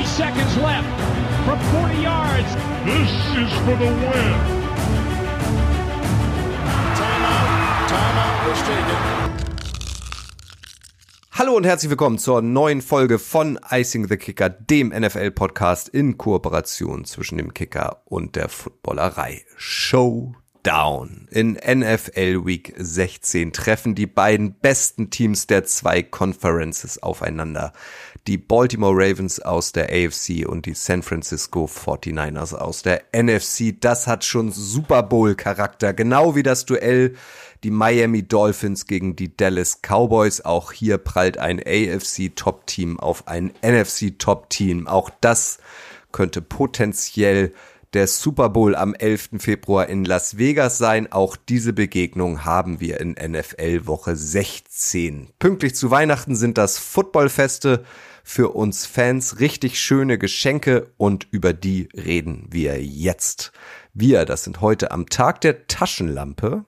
Three seconds left from 40 yards. This is for the win. Timeout. Timeout was taken. Hallo und herzlich willkommen zur neuen Folge von Icing the Kicker, dem NFL-Podcast in Kooperation zwischen dem Kicker und der Footballerei. Showdown. In NFL Week 16 treffen die beiden besten Teams der zwei Conferences aufeinander. Die Baltimore Ravens aus der AFC und die San Francisco 49ers aus der NFC. Das hat schon Super Bowl Charakter, genau wie das Duell die Miami Dolphins gegen die Dallas Cowboys. Auch hier prallt ein AFC Top Team auf ein NFC Top Team. Auch das könnte potenziell der Super Bowl am 11. Februar in Las Vegas sein. Auch diese Begegnung haben wir in NFL Woche 16. Pünktlich zu Weihnachten sind das Footballfeste für uns Fans richtig schöne Geschenke und über die reden wir jetzt. Wir, das sind heute am Tag der Taschenlampe.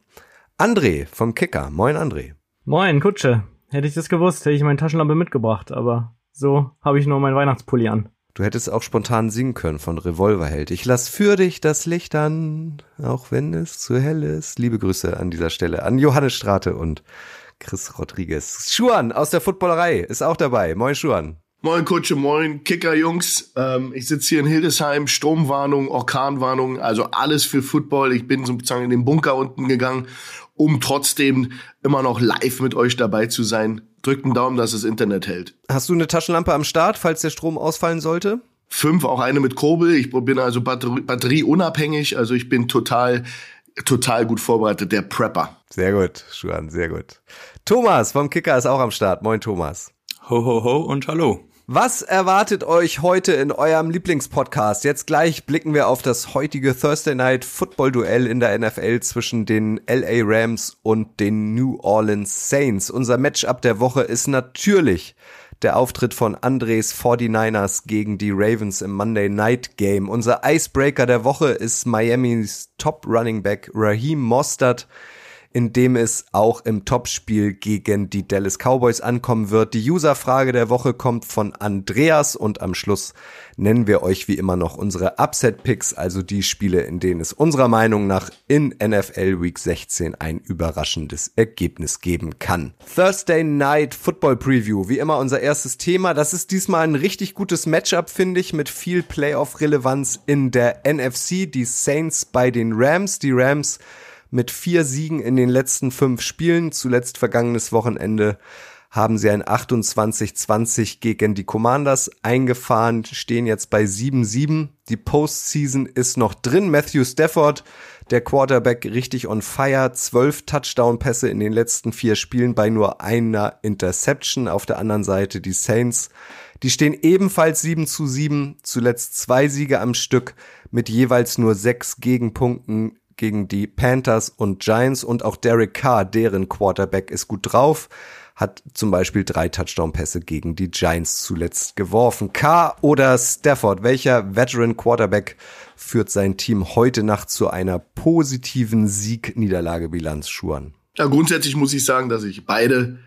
André vom Kicker. Moin André. Moin, Kutsche. Hätte ich das gewusst, hätte ich meine Taschenlampe mitgebracht, aber so habe ich nur meinen Weihnachtspulli an. Du hättest auch spontan singen können von Revolverheld. Ich lass für dich das Licht an, auch wenn es zu hell ist. Liebe Grüße an dieser Stelle an Johannes Strate und Chris Rodriguez. Schuan aus der Footballerei ist auch dabei. Moin Schuan. Moin Kutsche, moin Kicker-Jungs. Ähm, ich sitze hier in Hildesheim, Stromwarnung, Orkanwarnung, also alles für Football. Ich bin sozusagen in den Bunker unten gegangen, um trotzdem immer noch live mit euch dabei zu sein. Drückt einen Daumen, dass das Internet hält. Hast du eine Taschenlampe am Start, falls der Strom ausfallen sollte? Fünf, auch eine mit Kurbel. Ich bin also Batterie, batterieunabhängig, also ich bin total, total gut vorbereitet, der Prepper. Sehr gut, Schuan, sehr gut. Thomas vom Kicker ist auch am Start. Moin Thomas. Ho, ho, ho und hallo. Was erwartet euch heute in eurem Lieblingspodcast? Jetzt gleich blicken wir auf das heutige Thursday Night Football Duell in der NFL zwischen den LA Rams und den New Orleans Saints. Unser Matchup der Woche ist natürlich der Auftritt von Andres 49ers gegen die Ravens im Monday Night Game. Unser Icebreaker der Woche ist Miamis Top Running Back Raheem Mostert in dem es auch im Topspiel gegen die Dallas Cowboys ankommen wird. Die Userfrage der Woche kommt von Andreas und am Schluss nennen wir euch wie immer noch unsere Upset-Picks, also die Spiele, in denen es unserer Meinung nach in NFL Week 16 ein überraschendes Ergebnis geben kann. Thursday Night Football Preview, wie immer unser erstes Thema. Das ist diesmal ein richtig gutes Matchup, finde ich, mit viel Playoff-Relevanz in der NFC. Die Saints bei den Rams. Die Rams mit vier Siegen in den letzten fünf Spielen, zuletzt vergangenes Wochenende haben sie ein 28-20 gegen die Commanders eingefahren, stehen jetzt bei 7-7. Die Postseason ist noch drin. Matthew Stafford, der Quarterback, richtig on fire. Zwölf Touchdown-Pässe in den letzten vier Spielen bei nur einer Interception. Auf der anderen Seite die Saints. Die stehen ebenfalls 7 zu 7, zuletzt zwei Siege am Stück mit jeweils nur sechs Gegenpunkten gegen die Panthers und Giants und auch Derek Carr, deren Quarterback, ist gut drauf, hat zum Beispiel drei Touchdown-Pässe gegen die Giants zuletzt geworfen. Carr oder Stafford, welcher Veteran Quarterback führt sein Team heute Nacht zu einer positiven Sieg-Niederlage-Bilanz, Schuhen? Ja, grundsätzlich muss ich sagen, dass ich beide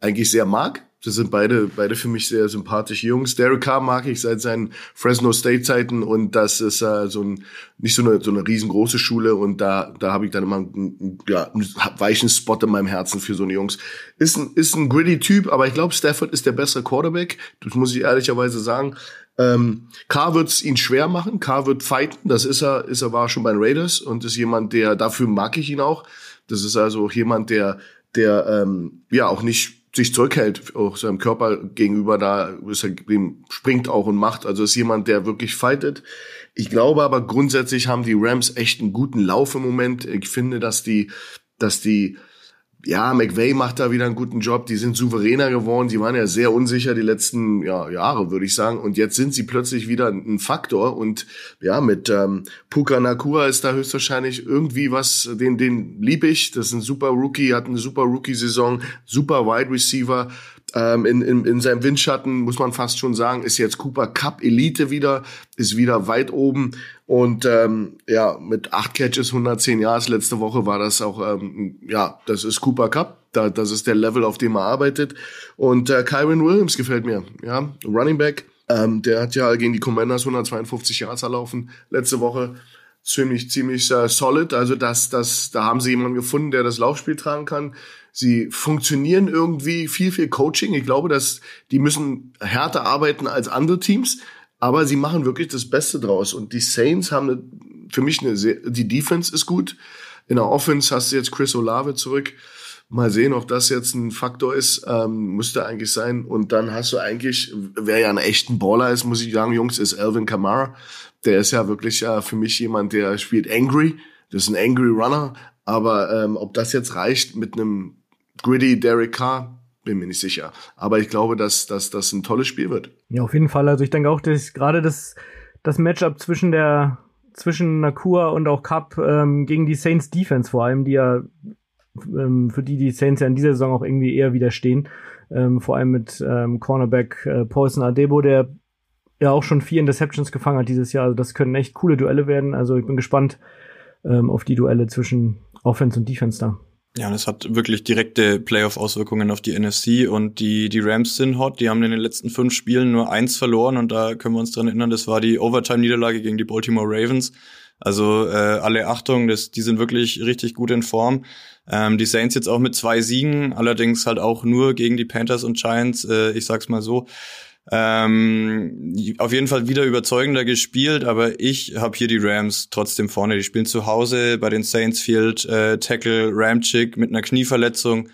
eigentlich sehr mag. Das sind beide, beide für mich sehr sympathische Jungs. Derek Carr mag ich seit seinen Fresno State Zeiten und das ist äh, so ein, nicht so eine, so eine riesengroße Schule und da, da habe ich dann immer einen, ja, einen weichen Spot in meinem Herzen für so eine Jungs. Ist ein, ist ein gritty Typ, aber ich glaube, Stafford ist der bessere Quarterback. Das muss ich ehrlicherweise sagen. Ähm, Carr wird es ihn schwer machen. Carr wird fighten. Das ist er, ist er war schon bei den Raiders und ist jemand, der, dafür mag ich ihn auch. Das ist also jemand, der, der, ähm, ja, auch nicht sich zurückhält, auch seinem Körper gegenüber da, ist er, springt auch und macht. Also ist jemand, der wirklich fightet. Ich glaube aber grundsätzlich haben die Rams echt einen guten Lauf im Moment. Ich finde, dass die, dass die ja, McVay macht da wieder einen guten Job. Die sind souveräner geworden. Die waren ja sehr unsicher die letzten ja, Jahre, würde ich sagen. Und jetzt sind sie plötzlich wieder ein Faktor. Und ja, mit ähm, Puka Nakua ist da höchstwahrscheinlich irgendwie was, den, den lieb ich. Das ist ein super Rookie, hat eine super Rookie-Saison, super Wide Receiver. Ähm, in, in, in seinem Windschatten, muss man fast schon sagen, ist jetzt Cooper Cup Elite wieder, ist wieder weit oben. Und ähm, ja, mit acht Catches, 110 Yards letzte Woche war das auch, ähm, ja, das ist Cooper Cup. Da, das ist der Level, auf dem er arbeitet. Und äh, Kyron Williams gefällt mir, ja, Running Back. Ähm, der hat ja gegen die Commanders 152 Yards erlaufen letzte Woche. Ziemlich, ziemlich äh, solid. Also das, das, da haben sie jemanden gefunden, der das Laufspiel tragen kann. Sie funktionieren irgendwie viel, viel Coaching. Ich glaube, dass die müssen härter arbeiten als andere Teams, aber sie machen wirklich das Beste draus. Und die Saints haben eine, für mich eine sehr, die Defense ist gut. In der Offense hast du jetzt Chris Olave zurück. Mal sehen, ob das jetzt ein Faktor ist. Ähm, müsste eigentlich sein. Und dann hast du eigentlich, wer ja ein echten Baller ist, muss ich sagen, Jungs, ist Alvin Kamara. Der ist ja wirklich ja für mich jemand, der spielt angry. Das ist ein angry Runner. Aber ähm, ob das jetzt reicht mit einem gritty Derek Carr, bin mir nicht sicher. Aber ich glaube, dass, dass das ein tolles Spiel wird. Ja, auf jeden Fall. Also ich denke auch, dass gerade das, das Matchup zwischen der zwischen Nakua und auch Cup ähm, gegen die Saints Defense vor allem, die ja ähm, für die die Saints ja in dieser Saison auch irgendwie eher widerstehen. Ähm, vor allem mit ähm, Cornerback äh, Paulson Adebo, der ja auch schon vier Interceptions gefangen hat dieses Jahr. Also das können echt coole Duelle werden. Also ich bin gespannt ähm, auf die Duelle zwischen Offense und Defense da. Ja, es hat wirklich direkte Playoff-Auswirkungen auf die NFC und die, die Rams sind hot. Die haben in den letzten fünf Spielen nur eins verloren und da können wir uns dran erinnern, das war die Overtime-Niederlage gegen die Baltimore Ravens. Also äh, alle Achtung, das, die sind wirklich richtig gut in Form. Ähm, die Saints jetzt auch mit zwei Siegen, allerdings halt auch nur gegen die Panthers und Giants. Äh, ich sag's mal so. Ähm, auf jeden Fall wieder überzeugender gespielt, aber ich habe hier die Rams trotzdem vorne. Die spielen zu Hause bei den Saints Field, äh, Tackle Ramchick mit einer Knieverletzung.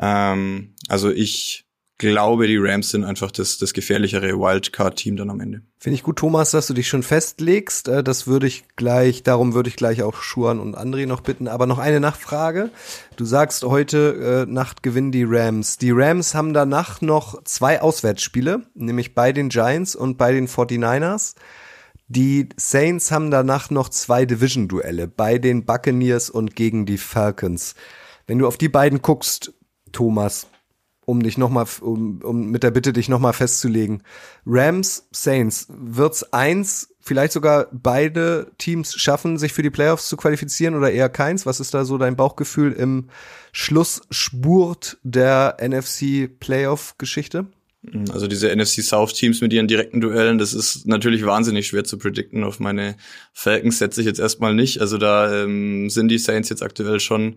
Ähm, also ich glaube, die Rams sind einfach das, das gefährlichere Wildcard-Team dann am Ende. Finde ich gut, Thomas, dass du dich schon festlegst. Äh, das würde ich gleich, darum würde ich gleich auch Schuan und André noch bitten. Aber noch eine Nachfrage. Du sagst, heute äh, Nacht gewinnen die Rams. Die Rams haben danach noch zwei Auswärtsspiele, nämlich bei den Giants und bei den 49ers. Die Saints haben danach noch zwei Division-Duelle bei den Buccaneers und gegen die Falcons. Wenn du auf die beiden guckst, Thomas, um dich noch mal, um, um mit der Bitte dich noch mal festzulegen. Rams, Saints, wird's eins, vielleicht sogar beide Teams schaffen, sich für die Playoffs zu qualifizieren oder eher keins? Was ist da so dein Bauchgefühl im Schlussspurt der NFC Playoff Geschichte? Also diese NFC South Teams mit ihren direkten Duellen, das ist natürlich wahnsinnig schwer zu predikten. Auf meine Falcons setze ich jetzt erstmal nicht. Also da ähm, sind die Saints jetzt aktuell schon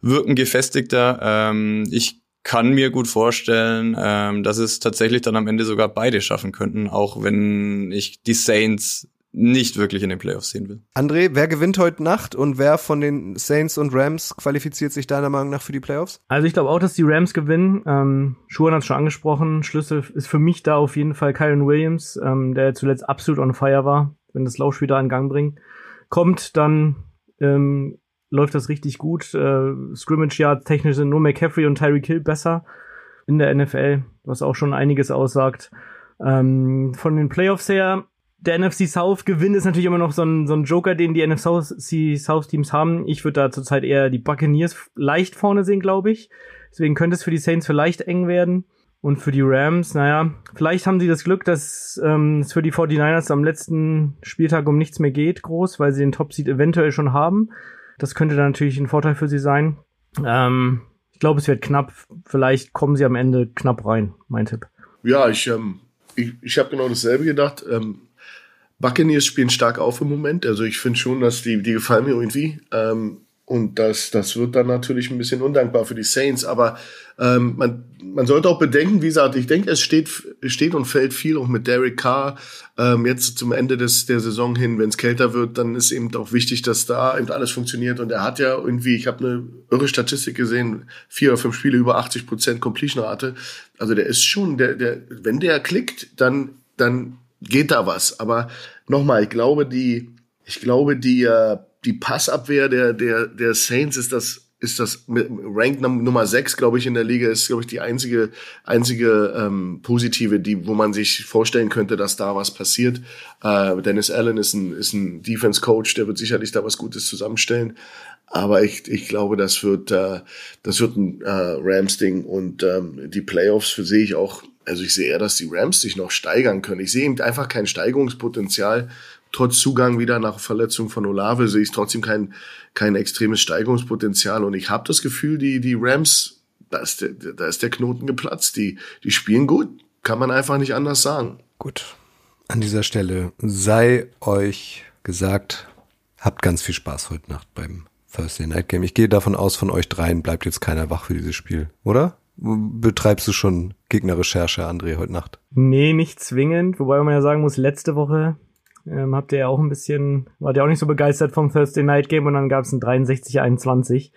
wirken gefestigter. Ähm, ich kann mir gut vorstellen, ähm, dass es tatsächlich dann am Ende sogar beide schaffen könnten, auch wenn ich die Saints nicht wirklich in den Playoffs sehen will. André, wer gewinnt heute Nacht und wer von den Saints und Rams qualifiziert sich deiner Meinung nach für die Playoffs? Also ich glaube auch, dass die Rams gewinnen. Ähm, Schuhan hat es schon angesprochen. Schlüssel ist für mich da auf jeden Fall Kyron Williams, ähm, der zuletzt absolut on fire war, wenn das Laufspiel da in Gang bringt. Kommt dann ähm, läuft das richtig gut. Äh, Scrimmage Yards technisch sind nur McCaffrey und Tyreek Hill besser in der NFL, was auch schon einiges aussagt. Ähm, von den Playoffs her, der NFC South Gewinn ist natürlich immer noch so ein, so ein Joker, den die NFC South Teams haben. Ich würde da zurzeit eher die Buccaneers leicht vorne sehen, glaube ich. Deswegen könnte es für die Saints vielleicht eng werden. Und für die Rams, naja, vielleicht haben sie das Glück, dass ähm, es für die 49ers am letzten Spieltag um nichts mehr geht, groß, weil sie den Top-Seed eventuell schon haben. Das könnte dann natürlich ein Vorteil für sie sein. Ähm, ich glaube, es wird knapp. Vielleicht kommen sie am Ende knapp rein, mein Tipp. Ja, ich, ähm, ich, ich habe genau dasselbe gedacht. Ähm, Buccaneers spielen stark auf im Moment. Also ich finde schon, dass die, die gefallen mir irgendwie. Ähm, und das, das wird dann natürlich ein bisschen undankbar für die Saints. Aber ähm, man, man sollte auch bedenken, wie gesagt, ich denke, es steht, steht und fällt viel auch mit Derek Carr. Ähm, jetzt zum Ende des, der Saison hin, wenn es kälter wird, dann ist eben auch wichtig, dass da eben alles funktioniert. Und er hat ja irgendwie, ich habe eine irre Statistik gesehen, vier oder fünf Spiele über 80 Prozent Completion-Rate. Also der ist schon, der, der, wenn der klickt, dann, dann geht da was. Aber nochmal, ich glaube, die, ich glaube, die, äh, die Passabwehr der, der, der Saints ist das, ist das Rank Nummer 6, glaube ich, in der Liga, ist, glaube ich, die einzige, einzige ähm, positive, die, wo man sich vorstellen könnte, dass da was passiert. Äh, Dennis Allen ist ein, ist ein Defense Coach, der wird sicherlich da was Gutes zusammenstellen. Aber ich, ich glaube, das wird, äh, das wird ein äh, Rams-Ding und ähm, die Playoffs für sehe ich auch, also ich sehe eher, dass die Rams sich noch steigern können. Ich sehe eben einfach kein Steigerungspotenzial trotz Zugang wieder nach Verletzung von Olave sehe ich trotzdem kein, kein extremes Steigerungspotenzial. Und ich habe das Gefühl, die, die Rams, da ist, der, da ist der Knoten geplatzt. Die, die spielen gut. Kann man einfach nicht anders sagen. Gut. An dieser Stelle sei euch gesagt, habt ganz viel Spaß heute Nacht beim Thursday Night Game. Ich gehe davon aus, von euch dreien bleibt jetzt keiner wach für dieses Spiel, oder? Betreibst du schon Gegnerrecherche, André, heute Nacht? Nee, nicht zwingend. Wobei man ja sagen muss, letzte Woche ähm, habt ihr ja auch ein bisschen, wart ihr auch nicht so begeistert vom Thursday Night Game und dann gab es ein 63-21.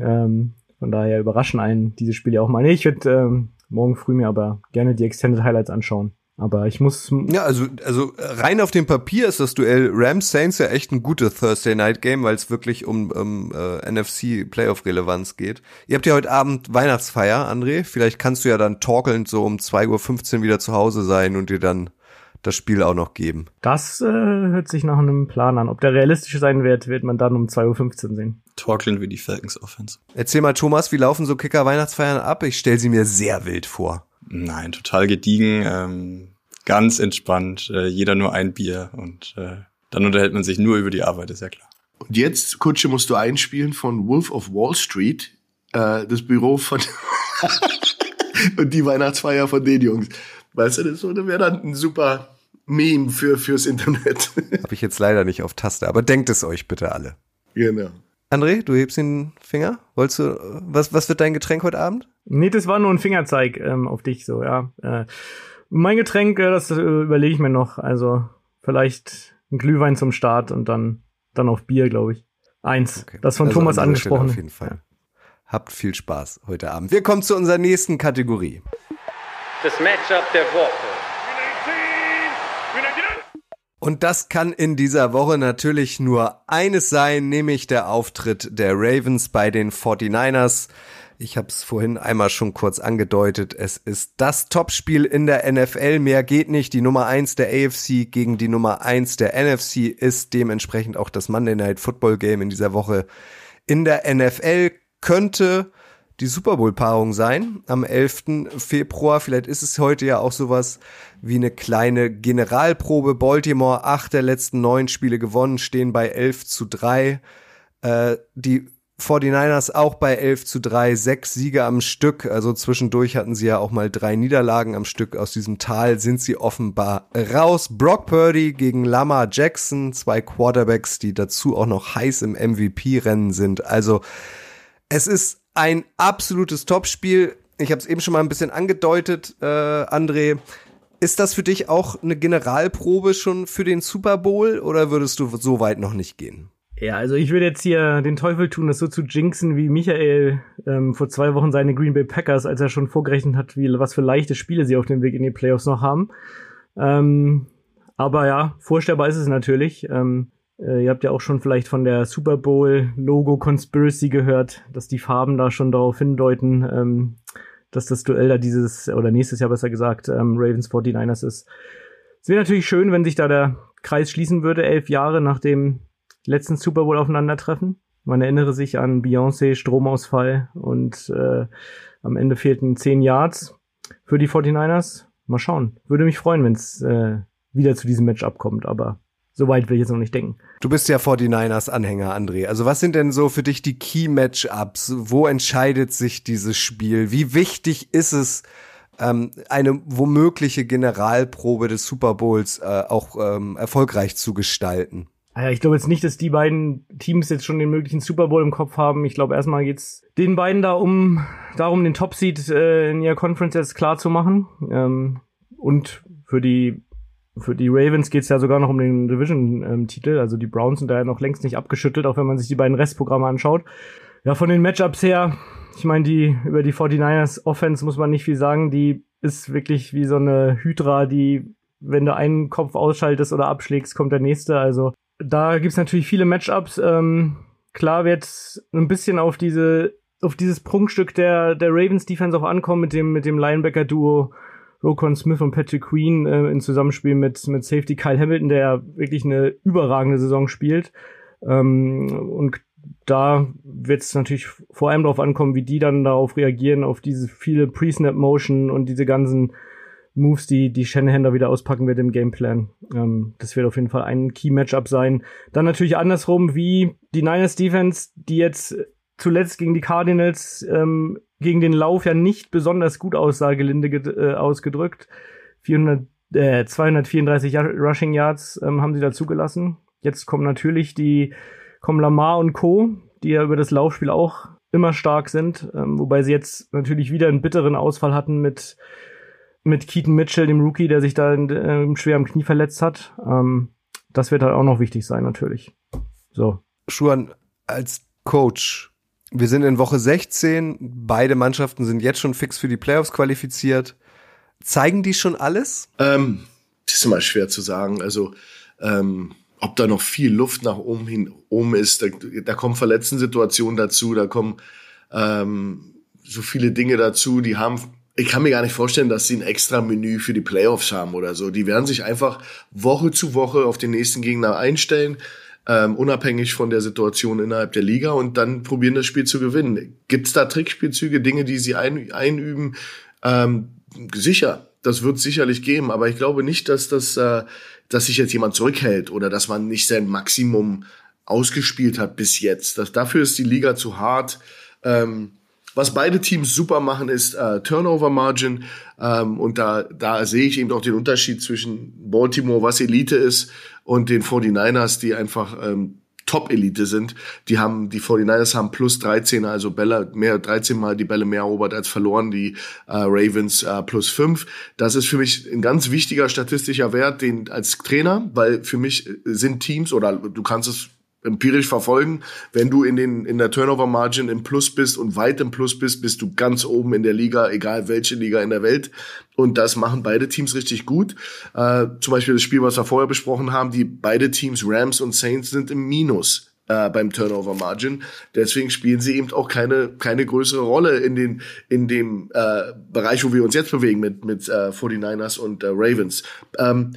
Ähm, von daher überraschen einen diese Spiele auch mal. Nee, ich würde ähm, morgen früh mir aber gerne die Extended Highlights anschauen. Aber ich muss. Ja, also, also rein auf dem Papier ist das Duell Rams Saints ja echt ein gutes Thursday Night Game, weil es wirklich um, um äh, NFC Playoff Relevanz geht. Ihr habt ja heute Abend Weihnachtsfeier, André. Vielleicht kannst du ja dann torkelnd so um 2.15 Uhr wieder zu Hause sein und dir dann das Spiel auch noch geben. Das äh, hört sich nach einem Plan an. Ob der realistisch sein wird, wird man dann um 2.15 Uhr sehen. Torkeln wie die Falcons Offense. Erzähl mal, Thomas, wie laufen so Kicker Weihnachtsfeiern ab? Ich stelle sie mir sehr wild vor. Nein, total gediegen, ähm, ganz entspannt, äh, jeder nur ein Bier und äh, dann unterhält man sich nur über die Arbeit, ist ja klar. Und jetzt, Kutsche, musst du einspielen von Wolf of Wall Street, äh, das Büro von und die Weihnachtsfeier von den Jungs. Weißt du, das wäre dann ein super Meme für, fürs Internet. Habe ich jetzt leider nicht auf Taste, aber denkt es euch bitte alle. Genau. André, du hebst den Finger. Wolltest du, was, was wird dein Getränk heute Abend? Nee, das war nur ein Fingerzeig ähm, auf dich, so, ja. Äh, mein Getränk, äh, das äh, überlege ich mir noch. Also vielleicht ein Glühwein zum Start und dann, dann auf Bier, glaube ich. Eins. Okay. Das von also Thomas angesprochen. Auf jeden Fall. Habt viel Spaß heute Abend. Wir kommen zu unserer nächsten Kategorie. Das Matchup der Woche. Und das kann in dieser Woche natürlich nur eines sein, nämlich der Auftritt der Ravens bei den 49ers. Ich habe es vorhin einmal schon kurz angedeutet. Es ist das Topspiel in der NFL. Mehr geht nicht. Die Nummer eins der AFC gegen die Nummer eins der NFC ist dementsprechend auch das Monday Night Football Game in dieser Woche in der NFL. Könnte die Super Bowl-Paarung sein am 11. Februar. Vielleicht ist es heute ja auch sowas wie eine kleine Generalprobe. Baltimore, acht der letzten neun Spiele gewonnen, stehen bei 11 zu 3. Äh, die 49ers auch bei 11 zu 3, sechs Siege am Stück. Also zwischendurch hatten sie ja auch mal drei Niederlagen am Stück. Aus diesem Tal sind sie offenbar raus. Brock Purdy gegen Lama Jackson, zwei Quarterbacks, die dazu auch noch heiß im MVP-Rennen sind. Also es ist ein absolutes Topspiel. Ich habe es eben schon mal ein bisschen angedeutet, äh, André. Ist das für dich auch eine Generalprobe schon für den Super Bowl oder würdest du so weit noch nicht gehen? Ja, also ich würde jetzt hier den Teufel tun, das so zu jinxen wie Michael ähm, vor zwei Wochen seine Green Bay Packers, als er schon vorgerechnet hat, wie was für leichte Spiele sie auf dem Weg in die Playoffs noch haben. Ähm, aber ja, vorstellbar ist es natürlich. Ähm, äh, ihr habt ja auch schon vielleicht von der Super Bowl Logo Conspiracy gehört, dass die Farben da schon darauf hindeuten, ähm, dass das Duell da dieses, oder nächstes Jahr besser gesagt, ähm, Ravens 49ers ist. Es wäre natürlich schön, wenn sich da der Kreis schließen würde, elf Jahre nach dem letzten Super Bowl aufeinandertreffen. Man erinnere sich an Beyoncé, Stromausfall und äh, am Ende fehlten zehn Yards für die 49ers. Mal schauen. Würde mich freuen, wenn es äh, wieder zu diesem Match abkommt, aber Soweit will ich jetzt noch nicht denken. Du bist ja 49ers-Anhänger, André. Also was sind denn so für dich die Key-Matchups? Wo entscheidet sich dieses Spiel? Wie wichtig ist es, ähm, eine womögliche Generalprobe des Super Bowls äh, auch ähm, erfolgreich zu gestalten? Ja, ich glaube jetzt nicht, dass die beiden Teams jetzt schon den möglichen Super Bowl im Kopf haben. Ich glaube, erstmal geht's den beiden da um darum, den Top-Seed äh, in ihrer Conference jetzt klar zu machen. Ähm, und für die für die Ravens geht's ja sogar noch um den Division-Titel. Also die Browns sind da ja noch längst nicht abgeschüttelt, auch wenn man sich die beiden Restprogramme anschaut. Ja, von den Matchups her, ich meine, die über die 49ers Offense muss man nicht viel sagen. Die ist wirklich wie so eine Hydra, die, wenn du einen Kopf ausschaltest oder abschlägst, kommt der nächste. Also da gibt's natürlich viele Matchups. Ähm, klar wird ein bisschen auf diese auf dieses Prunkstück der der Ravens Defense auch ankommen mit dem mit dem Linebacker Duo Rokon Smith und Patrick Queen äh, in Zusammenspiel mit, mit Safety Kyle Hamilton, der wirklich eine überragende Saison spielt. Ähm, und da wird es natürlich vor allem darauf ankommen, wie die dann darauf reagieren, auf diese viele Pre-Snap-Motion und diese ganzen Moves, die die Shanahan da wieder auspacken wird im Gameplan. Ähm, das wird auf jeden Fall ein Key-Matchup sein. Dann natürlich andersrum, wie die Niners Defense, die jetzt zuletzt gegen die Cardinals ähm, gegen den Lauf ja nicht besonders gut aussah, gelinde äh, ausgedrückt. 400 äh, 234 Rushing Yards ähm, haben sie da zugelassen. Jetzt kommen natürlich die, kommen Lamar und Co., die ja über das Laufspiel auch immer stark sind, ähm, wobei sie jetzt natürlich wieder einen bitteren Ausfall hatten mit, mit Keaton Mitchell, dem Rookie, der sich da äh, schwer am Knie verletzt hat. Ähm, das wird halt auch noch wichtig sein, natürlich. So. Schuan, als Coach, wir sind in Woche 16, beide Mannschaften sind jetzt schon fix für die Playoffs qualifiziert. Zeigen die schon alles? Ähm, das ist immer schwer zu sagen. Also, ähm, ob da noch viel Luft nach oben hin oben ist, da, da kommen Verletzten-Situationen dazu, da kommen ähm, so viele Dinge dazu, die haben ich kann mir gar nicht vorstellen, dass sie ein extra Menü für die Playoffs haben oder so. Die werden sich einfach Woche zu Woche auf den nächsten Gegner einstellen, ähm, unabhängig von der Situation innerhalb der Liga und dann probieren das Spiel zu gewinnen. Gibt es da Trickspielzüge, Dinge, die sie ein, einüben? Ähm, sicher, das wird sicherlich geben, aber ich glaube nicht, dass das, äh, dass sich jetzt jemand zurückhält oder dass man nicht sein Maximum ausgespielt hat bis jetzt. Das, dafür ist die Liga zu hart. Ähm, was beide Teams super machen, ist äh, Turnover Margin. Ähm, und da, da sehe ich eben auch den Unterschied zwischen Baltimore, was Elite ist, und den 49ers, die einfach ähm, Top-Elite sind. Die haben, die 49ers haben plus 13, also Bälle, mehr, 13 mal die Bälle mehr erobert als verloren, die äh, Ravens äh, plus 5. Das ist für mich ein ganz wichtiger statistischer Wert, den als Trainer, weil für mich sind Teams oder du kannst es empirisch verfolgen. Wenn du in den in der Turnover Margin im Plus bist und weit im Plus bist, bist du ganz oben in der Liga, egal welche Liga in der Welt. Und das machen beide Teams richtig gut. Äh, zum Beispiel das Spiel, was wir vorher besprochen haben, die beide Teams Rams und Saints sind im Minus äh, beim Turnover Margin. Deswegen spielen sie eben auch keine keine größere Rolle in den in dem äh, Bereich, wo wir uns jetzt bewegen mit mit äh, 49ers und äh, Ravens. Ähm,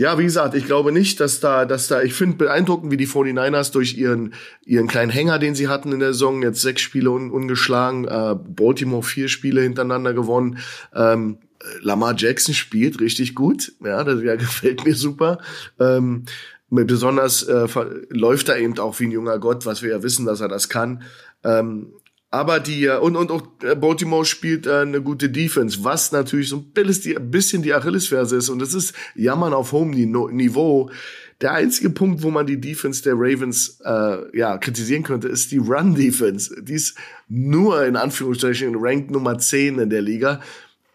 ja, wie gesagt, ich glaube nicht, dass da, dass da, ich finde beeindruckend, wie die 49ers durch ihren, ihren kleinen Hänger, den sie hatten in der Saison, jetzt sechs Spiele un, ungeschlagen, äh, Baltimore vier Spiele hintereinander gewonnen, ähm, Lamar Jackson spielt richtig gut, ja, das ja, gefällt mir super. Ähm, besonders äh, läuft er eben auch wie ein junger Gott, was wir ja wissen, dass er das kann. Ähm, aber die, äh, und, und auch äh, Baltimore spielt äh, eine gute Defense, was natürlich so ein bisschen die Achillesferse ist. Und das ist Jammern auf hohem Niveau. Der einzige Punkt, wo man die Defense der Ravens äh, ja, kritisieren könnte, ist die Run-Defense. Die ist nur in Anführungsstrichen ranked Nummer 10 in der Liga.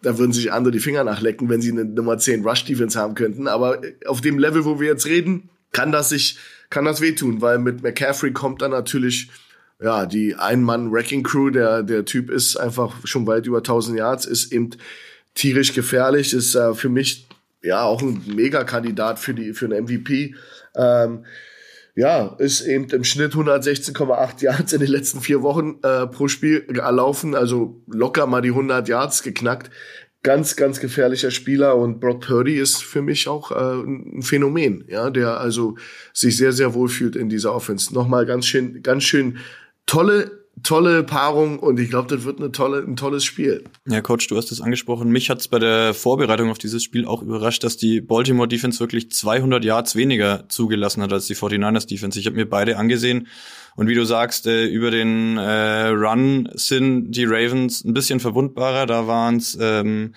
Da würden sich andere die Finger nachlecken, wenn sie eine Nummer 10 Rush-Defense haben könnten. Aber auf dem Level, wo wir jetzt reden, kann das sich, kann das wehtun, weil mit McCaffrey kommt dann natürlich ja, die Ein-Mann-Wrecking-Crew, der, der Typ ist einfach schon weit über 1000 Yards, ist eben tierisch gefährlich, ist äh, für mich ja auch ein Mega-Kandidat für die, für einen MVP. Ähm, ja, ist eben im Schnitt 116,8 Yards in den letzten vier Wochen äh, pro Spiel erlaufen, also locker mal die 100 Yards geknackt. Ganz, ganz gefährlicher Spieler und Brock Purdy ist für mich auch äh, ein Phänomen, ja, der also sich sehr, sehr wohl fühlt in dieser Offense. Nochmal ganz schön, ganz schön tolle tolle Paarung und ich glaube, das wird eine tolle, ein tolles Spiel. Ja, Coach, du hast es angesprochen. Mich hat es bei der Vorbereitung auf dieses Spiel auch überrascht, dass die Baltimore Defense wirklich 200 Yards weniger zugelassen hat als die 49ers Defense. Ich habe mir beide angesehen und wie du sagst, äh, über den äh, Run sind die Ravens ein bisschen verwundbarer. Da waren es ähm,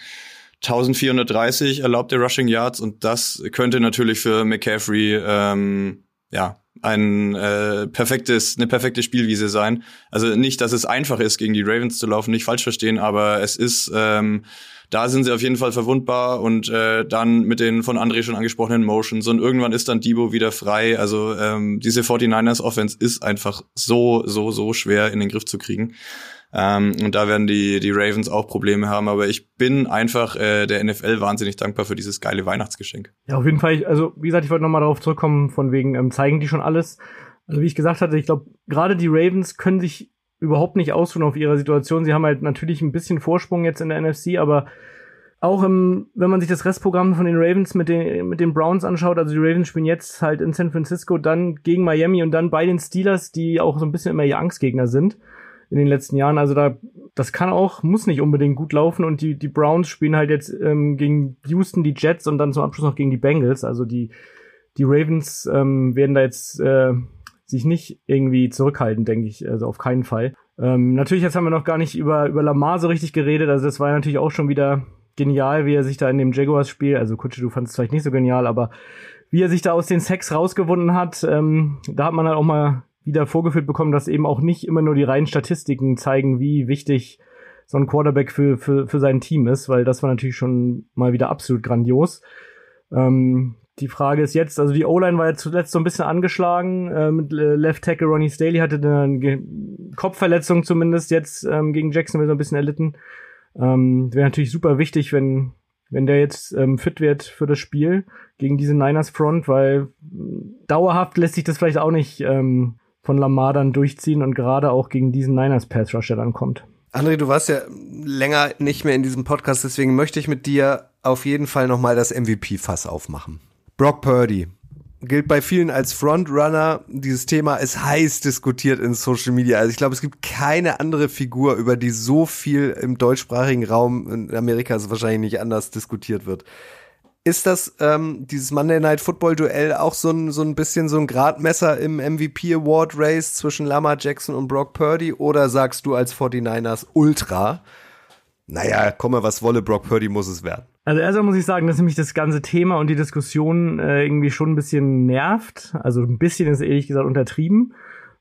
1430 erlaubte Rushing Yards und das könnte natürlich für McCaffrey ähm, ja ein äh, perfektes, eine perfekte Spielwiese sein. Also nicht, dass es einfach ist, gegen die Ravens zu laufen, nicht falsch verstehen, aber es ist, ähm, da sind sie auf jeden Fall verwundbar und äh, dann mit den von André schon angesprochenen Motions und irgendwann ist dann Debo wieder frei. Also ähm, diese 49ers Offense ist einfach so, so, so schwer in den Griff zu kriegen. Ähm, und da werden die, die Ravens auch Probleme haben. Aber ich bin einfach äh, der NFL wahnsinnig dankbar für dieses geile Weihnachtsgeschenk. Ja, auf jeden Fall. Also, wie gesagt, ich wollte nochmal darauf zurückkommen, von wegen, ähm, zeigen die schon alles. Also, wie ich gesagt hatte, ich glaube, gerade die Ravens können sich überhaupt nicht ausruhen auf ihrer Situation. Sie haben halt natürlich ein bisschen Vorsprung jetzt in der NFC, aber auch im, wenn man sich das Restprogramm von den Ravens mit den, mit den Browns anschaut, also die Ravens spielen jetzt halt in San Francisco, dann gegen Miami und dann bei den Steelers, die auch so ein bisschen immer ihr Angstgegner sind in den letzten Jahren. Also da, das kann auch, muss nicht unbedingt gut laufen. Und die, die Browns spielen halt jetzt ähm, gegen Houston die Jets und dann zum Abschluss noch gegen die Bengals. Also die, die Ravens ähm, werden da jetzt äh, sich nicht irgendwie zurückhalten, denke ich. Also auf keinen Fall. Ähm, natürlich, jetzt haben wir noch gar nicht über, über Lamar so richtig geredet. Also das war natürlich auch schon wieder genial, wie er sich da in dem Jaguars-Spiel, also Kutsche, du fandest es vielleicht nicht so genial, aber wie er sich da aus den Sex rausgewunden hat, ähm, da hat man halt auch mal wieder vorgeführt bekommen, dass eben auch nicht immer nur die reinen Statistiken zeigen, wie wichtig so ein Quarterback für, für, für sein Team ist, weil das war natürlich schon mal wieder absolut grandios. Ähm, die Frage ist jetzt, also die O-Line war ja zuletzt so ein bisschen angeschlagen. Äh, mit äh, Left Tackle Ronnie Staley hatte eine Ge Kopfverletzung zumindest jetzt ähm, gegen Jacksonville so ein bisschen erlitten. Ähm, Wäre natürlich super wichtig, wenn wenn der jetzt ähm, fit wird für das Spiel gegen diese Niners Front, weil dauerhaft lässt sich das vielleicht auch nicht ähm, von Lamar dann durchziehen und gerade auch gegen diesen Niners Pass Rush, der dann kommt. André, du warst ja länger nicht mehr in diesem Podcast, deswegen möchte ich mit dir auf jeden Fall nochmal das MVP-Fass aufmachen. Brock Purdy gilt bei vielen als Frontrunner. Dieses Thema ist heiß diskutiert in Social Media. Also ich glaube, es gibt keine andere Figur, über die so viel im deutschsprachigen Raum in Amerika ist wahrscheinlich nicht anders diskutiert wird. Ist das ähm, dieses Monday Night Football Duell auch so ein, so ein bisschen so ein Gradmesser im MVP Award Race zwischen Lamar Jackson und Brock Purdy oder sagst du als 49ers Ultra, naja, komme was wolle, Brock Purdy muss es werden? Also erstmal muss ich sagen, dass mich das ganze Thema und die Diskussion äh, irgendwie schon ein bisschen nervt. Also ein bisschen ist ehrlich gesagt untertrieben.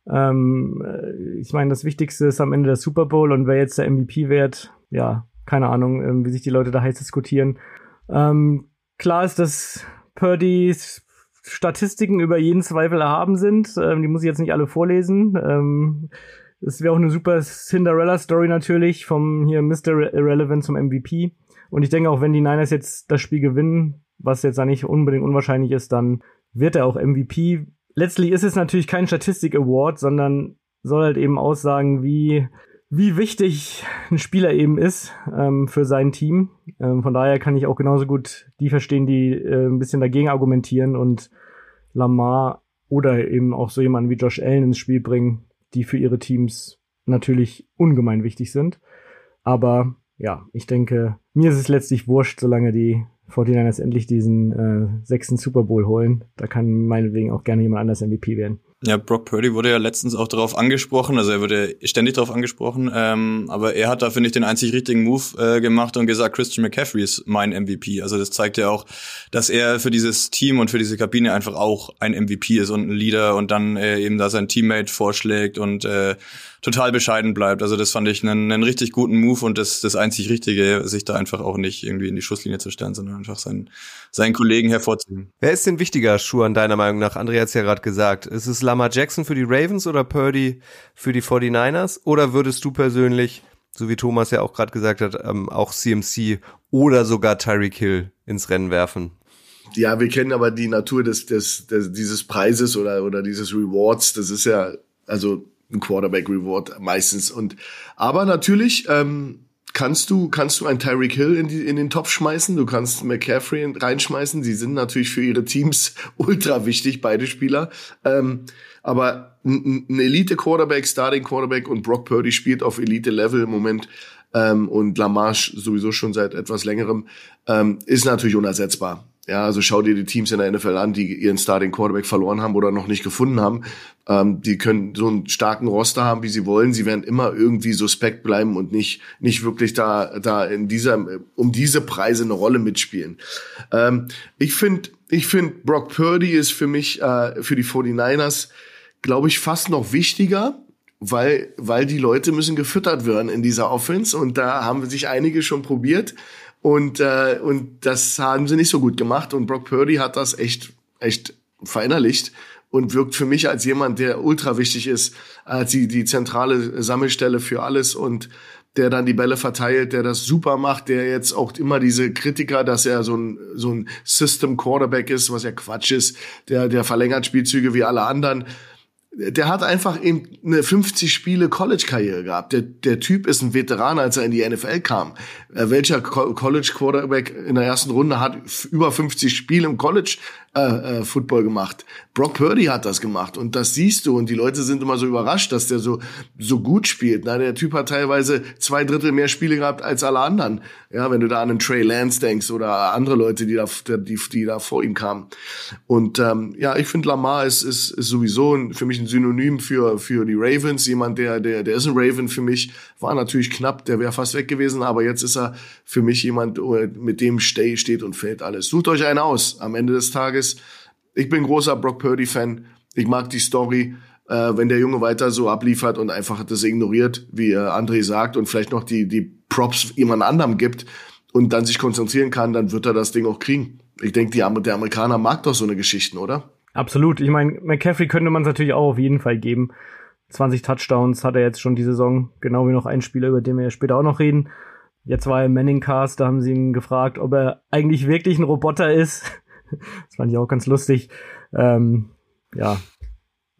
Ähm, äh, ich meine, das Wichtigste ist am Ende der Super Bowl und wer jetzt der MVP wird, ja, keine Ahnung, äh, wie sich die Leute da heiß diskutieren. Ähm, klar ist, dass Purdys Statistiken über jeden Zweifel erhaben sind. Ähm, die muss ich jetzt nicht alle vorlesen. Ähm, es wäre auch eine super Cinderella-Story natürlich vom hier Mr. Irrelevant zum MVP. Und ich denke auch, wenn die Niners jetzt das Spiel gewinnen, was jetzt da nicht unbedingt unwahrscheinlich ist, dann wird er auch MVP. Letztlich ist es natürlich kein Statistik-Award, sondern soll halt eben aussagen, wie, wie wichtig ein Spieler eben ist ähm, für sein Team. Ähm, von daher kann ich auch genauso gut die verstehen, die äh, ein bisschen dagegen argumentieren und Lamar oder eben auch so jemanden wie Josh Allen ins Spiel bringen, die für ihre Teams natürlich ungemein wichtig sind. Aber ja, ich denke, mir ist es letztlich wurscht, solange die 49ers endlich diesen äh, sechsten Super Bowl holen. Da kann meinetwegen auch gerne jemand anders MVP werden. Ja, Brock Purdy wurde ja letztens auch darauf angesprochen, also er wurde ständig darauf angesprochen, ähm, aber er hat da, finde ich, den einzig richtigen Move äh, gemacht und gesagt, Christian McCaffrey ist mein MVP. Also das zeigt ja auch, dass er für dieses Team und für diese Kabine einfach auch ein MVP ist und ein Leader und dann äh, eben da sein Teammate vorschlägt und äh, total bescheiden bleibt. Also das fand ich einen, einen richtig guten Move und das, das einzig Richtige, sich da einfach auch nicht irgendwie in die Schusslinie zu stellen, sondern einfach seinen, seinen Kollegen hervorzuheben. Wer ist denn wichtiger, Schuhan, deiner Meinung nach? Andrea hat es ja gerade gesagt. Ist es Lamar Jackson für die Ravens oder Purdy für die 49ers? Oder würdest du persönlich, so wie Thomas ja auch gerade gesagt hat, ähm, auch CMC oder sogar Tyreek Hill ins Rennen werfen? Ja, wir kennen aber die Natur des, des, des dieses Preises oder, oder dieses Rewards. Das ist ja, also ein Quarterback Reward meistens. Und aber natürlich ähm, kannst du kannst du ein Tyreek Hill in, die, in den Topf schmeißen. Du kannst McCaffrey reinschmeißen. Sie sind natürlich für ihre Teams ultra wichtig, beide Spieler. Ähm, aber ein Elite Quarterback, Starting Quarterback und Brock Purdy spielt auf Elite Level im Moment. Ähm, und Lamarche sowieso schon seit etwas längerem, ähm, ist natürlich unersetzbar. Ja, also schau dir die Teams in der NFL an, die ihren Starting Quarterback verloren haben oder noch nicht gefunden haben. Ähm, die können so einen starken Roster haben, wie sie wollen. Sie werden immer irgendwie suspekt bleiben und nicht nicht wirklich da da in dieser um diese Preise eine Rolle mitspielen. Ähm, ich finde ich finde Brock Purdy ist für mich äh, für die 49ers glaube ich fast noch wichtiger, weil weil die Leute müssen gefüttert werden in dieser Offense und da haben sich einige schon probiert. Und, äh, und das haben sie nicht so gut gemacht. Und Brock Purdy hat das echt, echt verinnerlicht und wirkt für mich als jemand, der ultra wichtig ist, als die, die zentrale Sammelstelle für alles und der dann die Bälle verteilt, der das super macht, der jetzt auch immer diese Kritiker, dass er so ein, so ein System Quarterback ist, was ja Quatsch ist, der, der verlängert Spielzüge wie alle anderen der hat einfach eben eine 50 Spiele College-Karriere gehabt. Der, der Typ ist ein Veteran, als er in die NFL kam. Äh, welcher College-Quarterback in der ersten Runde hat über 50 Spiele im College äh, äh, Football gemacht. Brock Purdy hat das gemacht und das siehst du und die Leute sind immer so überrascht, dass der so so gut spielt. Na, der Typ hat teilweise zwei Drittel mehr Spiele gehabt als alle anderen. Ja, wenn du da an einen Trey Lance denkst oder andere Leute, die da die, die da vor ihm kamen. Und ähm, ja, ich finde Lamar ist, ist ist sowieso ein, für mich ein Synonym für für die Ravens. Jemand, der der der ist ein Raven für mich. War natürlich knapp, der wäre fast weg gewesen, aber jetzt ist er für mich jemand, mit dem steht und fällt alles. Sucht euch einen aus. Am Ende des Tages. Ich bin großer Brock Purdy-Fan. Ich mag die Story. Äh, wenn der Junge weiter so abliefert und einfach das ignoriert, wie äh, André sagt, und vielleicht noch die, die Props jemand anderem gibt und dann sich konzentrieren kann, dann wird er das Ding auch kriegen. Ich denke, die, der Amerikaner mag doch so eine Geschichten, oder? Absolut. Ich meine, McCaffrey könnte man es natürlich auch auf jeden Fall geben. 20 Touchdowns hat er jetzt schon die Saison, genau wie noch ein Spieler, über den wir ja später auch noch reden. Jetzt war er im Manning Cast, da haben sie ihn gefragt, ob er eigentlich wirklich ein Roboter ist. das fand ich auch ganz lustig. Ähm, ja,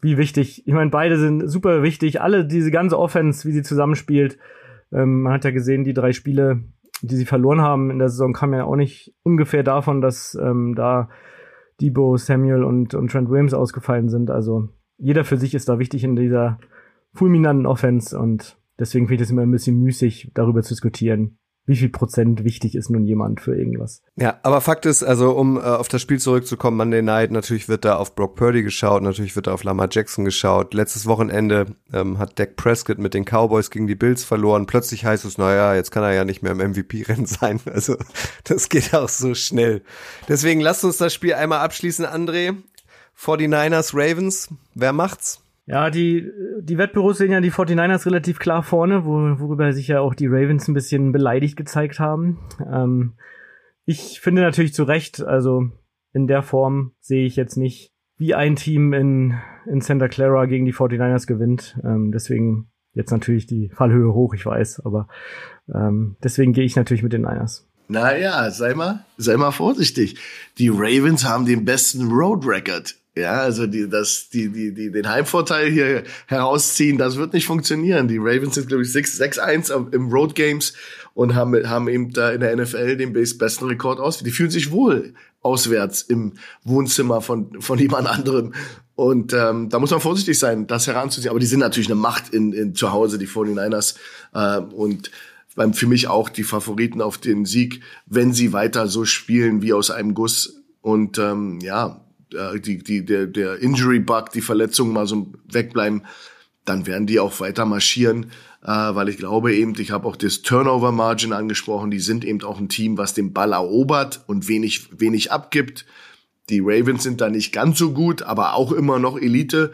wie wichtig. Ich meine, beide sind super wichtig. Alle, diese ganze Offense, wie sie zusammenspielt. Ähm, man hat ja gesehen, die drei Spiele, die sie verloren haben in der Saison, kamen ja auch nicht ungefähr davon, dass ähm, da Debo, Samuel und, und Trent Williams ausgefallen sind. Also jeder für sich ist da wichtig in dieser fulminanten Offense und deswegen finde ich es immer ein bisschen müßig, darüber zu diskutieren, wie viel Prozent wichtig ist nun jemand für irgendwas. Ja, aber Fakt ist, also um äh, auf das Spiel zurückzukommen, Monday Night, natürlich wird da auf Brock Purdy geschaut, natürlich wird da auf Lamar Jackson geschaut. Letztes Wochenende ähm, hat Dak Prescott mit den Cowboys gegen die Bills verloren. Plötzlich heißt es, naja, jetzt kann er ja nicht mehr im MVP-Rennen sein. Also das geht auch so schnell. Deswegen lasst uns das Spiel einmal abschließen, André. 49ers Ravens, wer macht's? Ja, die, die Wettbüros sehen ja die 49ers relativ klar vorne, wo, worüber sich ja auch die Ravens ein bisschen beleidigt gezeigt haben. Ähm, ich finde natürlich zu Recht, also in der Form sehe ich jetzt nicht, wie ein Team in, in Santa Clara gegen die 49ers gewinnt. Ähm, deswegen jetzt natürlich die Fallhöhe hoch, ich weiß, aber ähm, deswegen gehe ich natürlich mit den Niners. Naja, sei mal, sei mal vorsichtig. Die Ravens haben den besten Road Record ja, also die, das, die, die, die, den Heimvorteil hier herausziehen, das wird nicht funktionieren. Die Ravens sind, glaube ich, 6-1 im Road Games und haben, haben eben da in der NFL den besten Rekord aus. Die fühlen sich wohl auswärts im Wohnzimmer von, von jemand anderem. Und ähm, da muss man vorsichtig sein, das heranzuziehen. Aber die sind natürlich eine Macht in, in zu Hause, die 49ers. Äh, und beim, für mich auch die Favoriten auf den Sieg, wenn sie weiter so spielen wie aus einem Guss. Und ähm, ja, äh, die, die, der, der Injury-Bug, die Verletzungen mal so wegbleiben, dann werden die auch weiter marschieren, äh, weil ich glaube eben, ich habe auch das Turnover-Margin angesprochen, die sind eben auch ein Team, was den Ball erobert und wenig, wenig abgibt. Die Ravens sind da nicht ganz so gut, aber auch immer noch Elite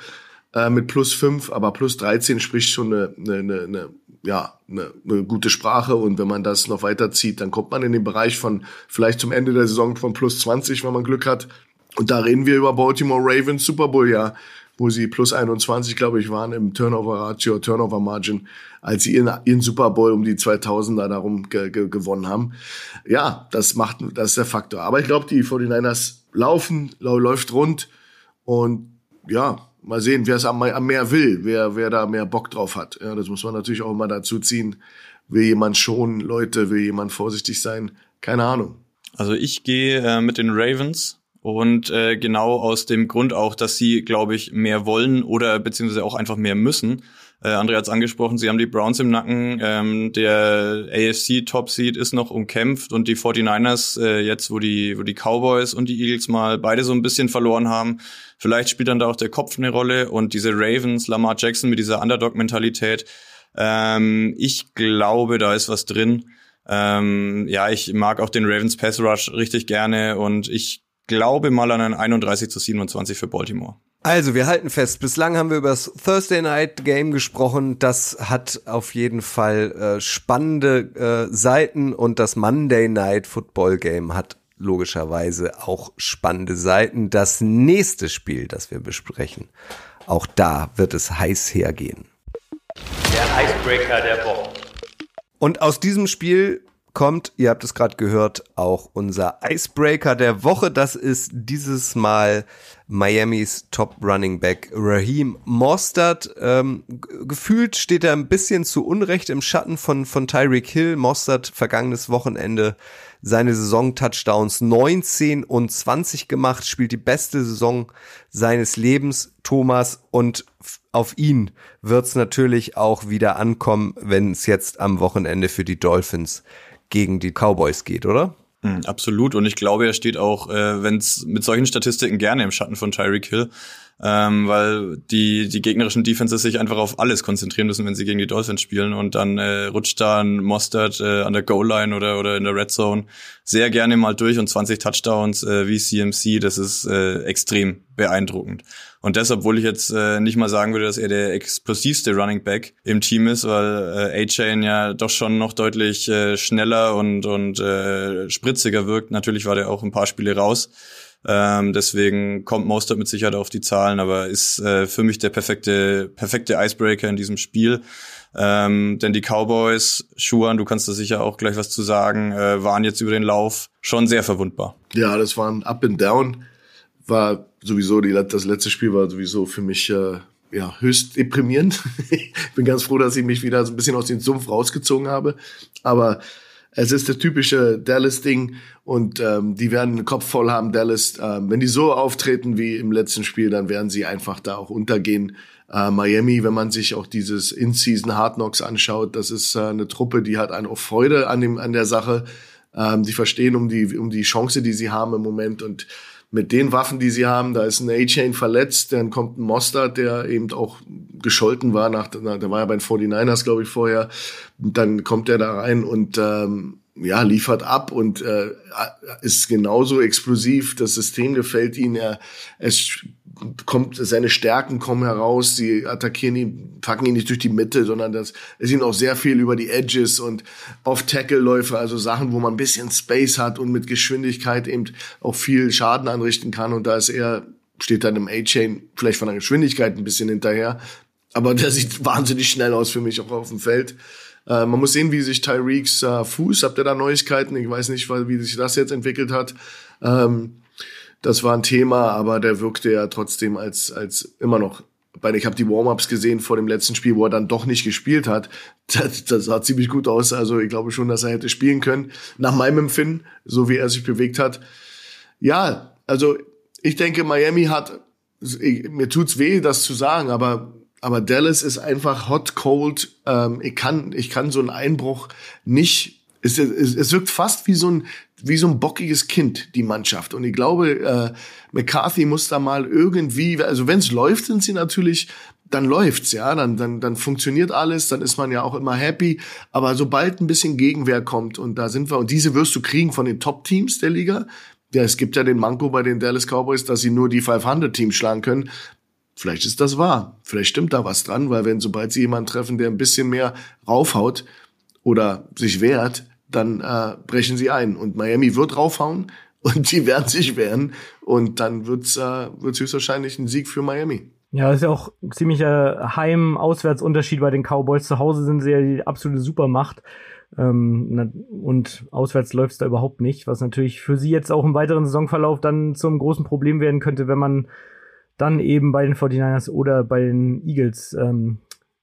äh, mit plus fünf, aber plus 13 spricht schon eine, eine, eine ja, eine, eine gute Sprache und wenn man das noch weiterzieht, dann kommt man in den Bereich von vielleicht zum Ende der Saison von plus 20, wenn man Glück hat. Und da reden wir über Baltimore Ravens Super Bowl ja, wo sie plus 21, glaube ich, waren im Turnover Ratio, Turnover Margin, als sie ihren, ihren Super Bowl um die 2000er darum ge ge gewonnen haben. Ja, das macht, das ist der Faktor. Aber ich glaube, die 49ers laufen, läuft rund und ja, mal sehen, wer es am, am mehr will, wer, wer da mehr Bock drauf hat. Ja, das muss man natürlich auch mal dazu ziehen. Will jemand schonen, Leute, will jemand vorsichtig sein? Keine Ahnung. Also ich gehe äh, mit den Ravens und äh, genau aus dem Grund auch, dass sie, glaube ich, mehr wollen oder beziehungsweise auch einfach mehr müssen. Äh, André hat es angesprochen, sie haben die Browns im Nacken. Ähm, der AFC Top Seed ist noch umkämpft und die 49ers, äh, jetzt wo die, wo die Cowboys und die Eagles mal beide so ein bisschen verloren haben, vielleicht spielt dann da auch der Kopf eine Rolle und diese Ravens, Lamar Jackson mit dieser Underdog-Mentalität. Ähm, ich glaube, da ist was drin. Ähm, ja, ich mag auch den Ravens Pass Rush richtig gerne und ich glaube mal an ein 31 zu 27 für Baltimore. Also, wir halten fest, bislang haben wir über das Thursday Night Game gesprochen. Das hat auf jeden Fall äh, spannende äh, Seiten und das Monday Night Football Game hat logischerweise auch spannende Seiten. Das nächste Spiel, das wir besprechen, auch da wird es heiß hergehen. Der Icebreaker der Woche. Und aus diesem Spiel kommt, ihr habt es gerade gehört, auch unser Icebreaker der Woche. Das ist dieses Mal Miamis Top Running Back Raheem Mostert. Ähm, gefühlt steht er ein bisschen zu Unrecht im Schatten von, von Tyreek Hill. Mostert vergangenes Wochenende seine Saison-Touchdowns 19 und 20 gemacht, spielt die beste Saison seines Lebens, Thomas, und auf ihn wird's natürlich auch wieder ankommen, wenn es jetzt am Wochenende für die Dolphins gegen die Cowboys geht, oder? Mhm, absolut. Und ich glaube, er steht auch, äh, wenn es mit solchen Statistiken gerne im Schatten von Tyreek Hill ähm, weil die, die gegnerischen Defenses sich einfach auf alles konzentrieren müssen, wenn sie gegen die Dolphins spielen und dann äh, rutscht da ein Mostert äh, an der Goal-Line oder, oder in der Red Zone sehr gerne mal durch und 20 Touchdowns äh, wie CMC, das ist äh, extrem beeindruckend. Und deshalb, obwohl ich jetzt äh, nicht mal sagen würde, dass er der explosivste Running Back im Team ist, weil äh, A-Chain ja doch schon noch deutlich äh, schneller und, und äh, spritziger wirkt. Natürlich war der auch ein paar Spiele raus. Ähm, deswegen kommt Mostert mit Sicherheit auf die Zahlen, aber ist äh, für mich der perfekte, perfekte Icebreaker in diesem Spiel. Ähm, denn die Cowboys, Schuhan, du kannst da sicher auch gleich was zu sagen, äh, waren jetzt über den Lauf schon sehr verwundbar. Ja, das war ein Up and Down. War sowieso, die, das letzte Spiel war sowieso für mich äh, ja, höchst deprimierend. ich bin ganz froh, dass ich mich wieder so ein bisschen aus dem Sumpf rausgezogen habe. Aber es ist das typische Dallas-Ding und ähm, die werden einen Kopf voll haben, Dallas. Ähm, wenn die so auftreten wie im letzten Spiel, dann werden sie einfach da auch untergehen. Äh, Miami, wenn man sich auch dieses In-Season Hard Knocks anschaut, das ist äh, eine Truppe, die hat eine Freude an, dem, an der Sache. Ähm, die verstehen um die, um die Chance, die sie haben im Moment und mit den Waffen, die sie haben, da ist ein A-Chain verletzt, dann kommt ein Mostard, der eben auch gescholten war, nach, der war ja bei den 49ers, glaube ich, vorher. Dann kommt er da rein und ähm, ja, liefert ab und äh, ist genauso explosiv. Das System gefällt ihm. Er, es kommt, seine Stärken kommen heraus. Sie attackieren ihn, packen ihn nicht durch die Mitte, sondern das ist ihm auch sehr viel über die Edges und Off-Tackle-Läufe, also Sachen, wo man ein bisschen Space hat und mit Geschwindigkeit eben auch viel Schaden anrichten kann. Und da ist er, steht dann im A-Chain vielleicht von der Geschwindigkeit ein bisschen hinterher. Aber der sieht wahnsinnig schnell aus für mich auch auf dem Feld. Äh, man muss sehen, wie sich Tyreeks äh, Fuß, habt ihr da Neuigkeiten? Ich weiß nicht, wie sich das jetzt entwickelt hat. Ähm, das war ein Thema, aber der wirkte ja trotzdem als, als immer noch weil ich habe die Warm-ups gesehen vor dem letzten Spiel, wo er dann doch nicht gespielt hat. Das, das sah ziemlich gut aus. Also ich glaube schon, dass er hätte spielen können. Nach meinem Empfinden, so wie er sich bewegt hat. Ja, also ich denke, Miami hat, ich, mir tut's weh, das zu sagen, aber aber Dallas ist einfach hot cold. Ähm, ich kann ich kann so einen Einbruch nicht. Es, es, es wirkt fast wie so ein wie so ein bockiges Kind, die Mannschaft. Und ich glaube, äh, McCarthy muss da mal irgendwie, also wenn es läuft, sind sie natürlich, dann läuft's, ja, dann, dann, dann funktioniert alles, dann ist man ja auch immer happy. Aber sobald ein bisschen Gegenwehr kommt, und da sind wir, und diese wirst du kriegen von den Top-Teams der Liga, ja, es gibt ja den Manko bei den Dallas Cowboys, dass sie nur die 500-Teams schlagen können. Vielleicht ist das wahr. Vielleicht stimmt da was dran, weil wenn sobald sie jemanden treffen, der ein bisschen mehr raufhaut oder sich wehrt, dann äh, brechen sie ein. Und Miami wird raufhauen und die werden sich wehren. Und dann wird's, äh, wird's höchstwahrscheinlich ein Sieg für Miami. Ja, das ist ja auch ein ziemlicher Heim-Auswärtsunterschied bei den Cowboys. Zu Hause sind sie ja die absolute Supermacht. Ähm, und auswärts läuft's da überhaupt nicht, was natürlich für sie jetzt auch im weiteren Saisonverlauf dann zum großen Problem werden könnte, wenn man dann eben bei den 49ers oder bei den Eagles ähm,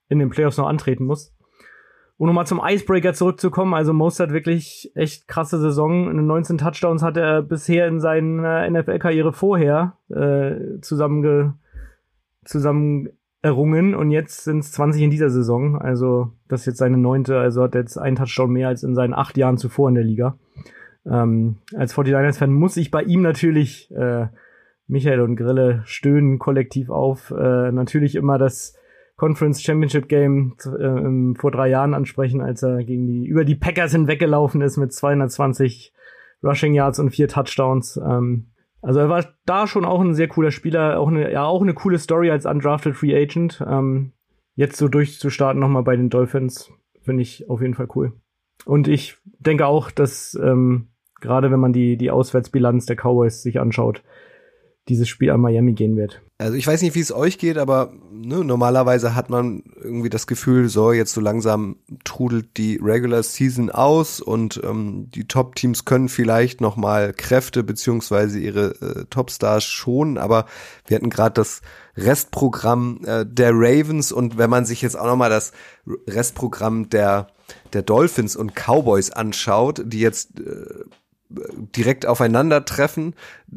in den Playoffs noch antreten muss. Um nochmal zum Icebreaker zurückzukommen, also Most hat wirklich echt krasse Saison. 19 Touchdowns hat er bisher in seiner NFL-Karriere vorher äh, zusammen, zusammen errungen und jetzt sind es 20 in dieser Saison. Also das ist jetzt seine neunte, also hat jetzt einen Touchdown mehr als in seinen acht Jahren zuvor in der Liga. Ähm, als 49ers-Fan muss ich bei ihm natürlich äh, Michael und Grille stöhnen kollektiv auf. Äh, natürlich immer das Conference Championship Game äh, vor drei Jahren ansprechen, als er gegen die über die Packers hinweggelaufen ist mit 220 Rushing Yards und vier Touchdowns. Ähm, also er war da schon auch ein sehr cooler Spieler, auch eine ja auch eine coole Story als undrafted Free Agent. Ähm, jetzt so durchzustarten nochmal bei den Dolphins finde ich auf jeden Fall cool. Und ich denke auch, dass ähm, gerade wenn man die die Auswärtsbilanz der Cowboys sich anschaut, dieses Spiel an Miami gehen wird. Also ich weiß nicht, wie es euch geht, aber ne, normalerweise hat man irgendwie das Gefühl, so jetzt so langsam trudelt die Regular Season aus und ähm, die Top-Teams können vielleicht noch mal Kräfte beziehungsweise ihre äh, Topstars schonen, aber wir hatten gerade das Restprogramm äh, der Ravens und wenn man sich jetzt auch noch mal das Restprogramm der der Dolphins und Cowboys anschaut, die jetzt äh, direkt aufeinandertreffen.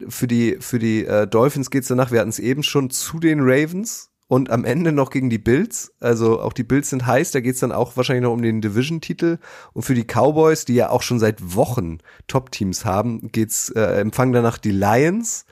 Für die, für die äh, Dolphins geht's danach, wir hatten es eben schon, zu den Ravens und am Ende noch gegen die Bills. Also auch die Bills sind heiß, da geht's dann auch wahrscheinlich noch um den Division-Titel. Und für die Cowboys, die ja auch schon seit Wochen Top-Teams haben, geht's äh, empfangen danach die Lions.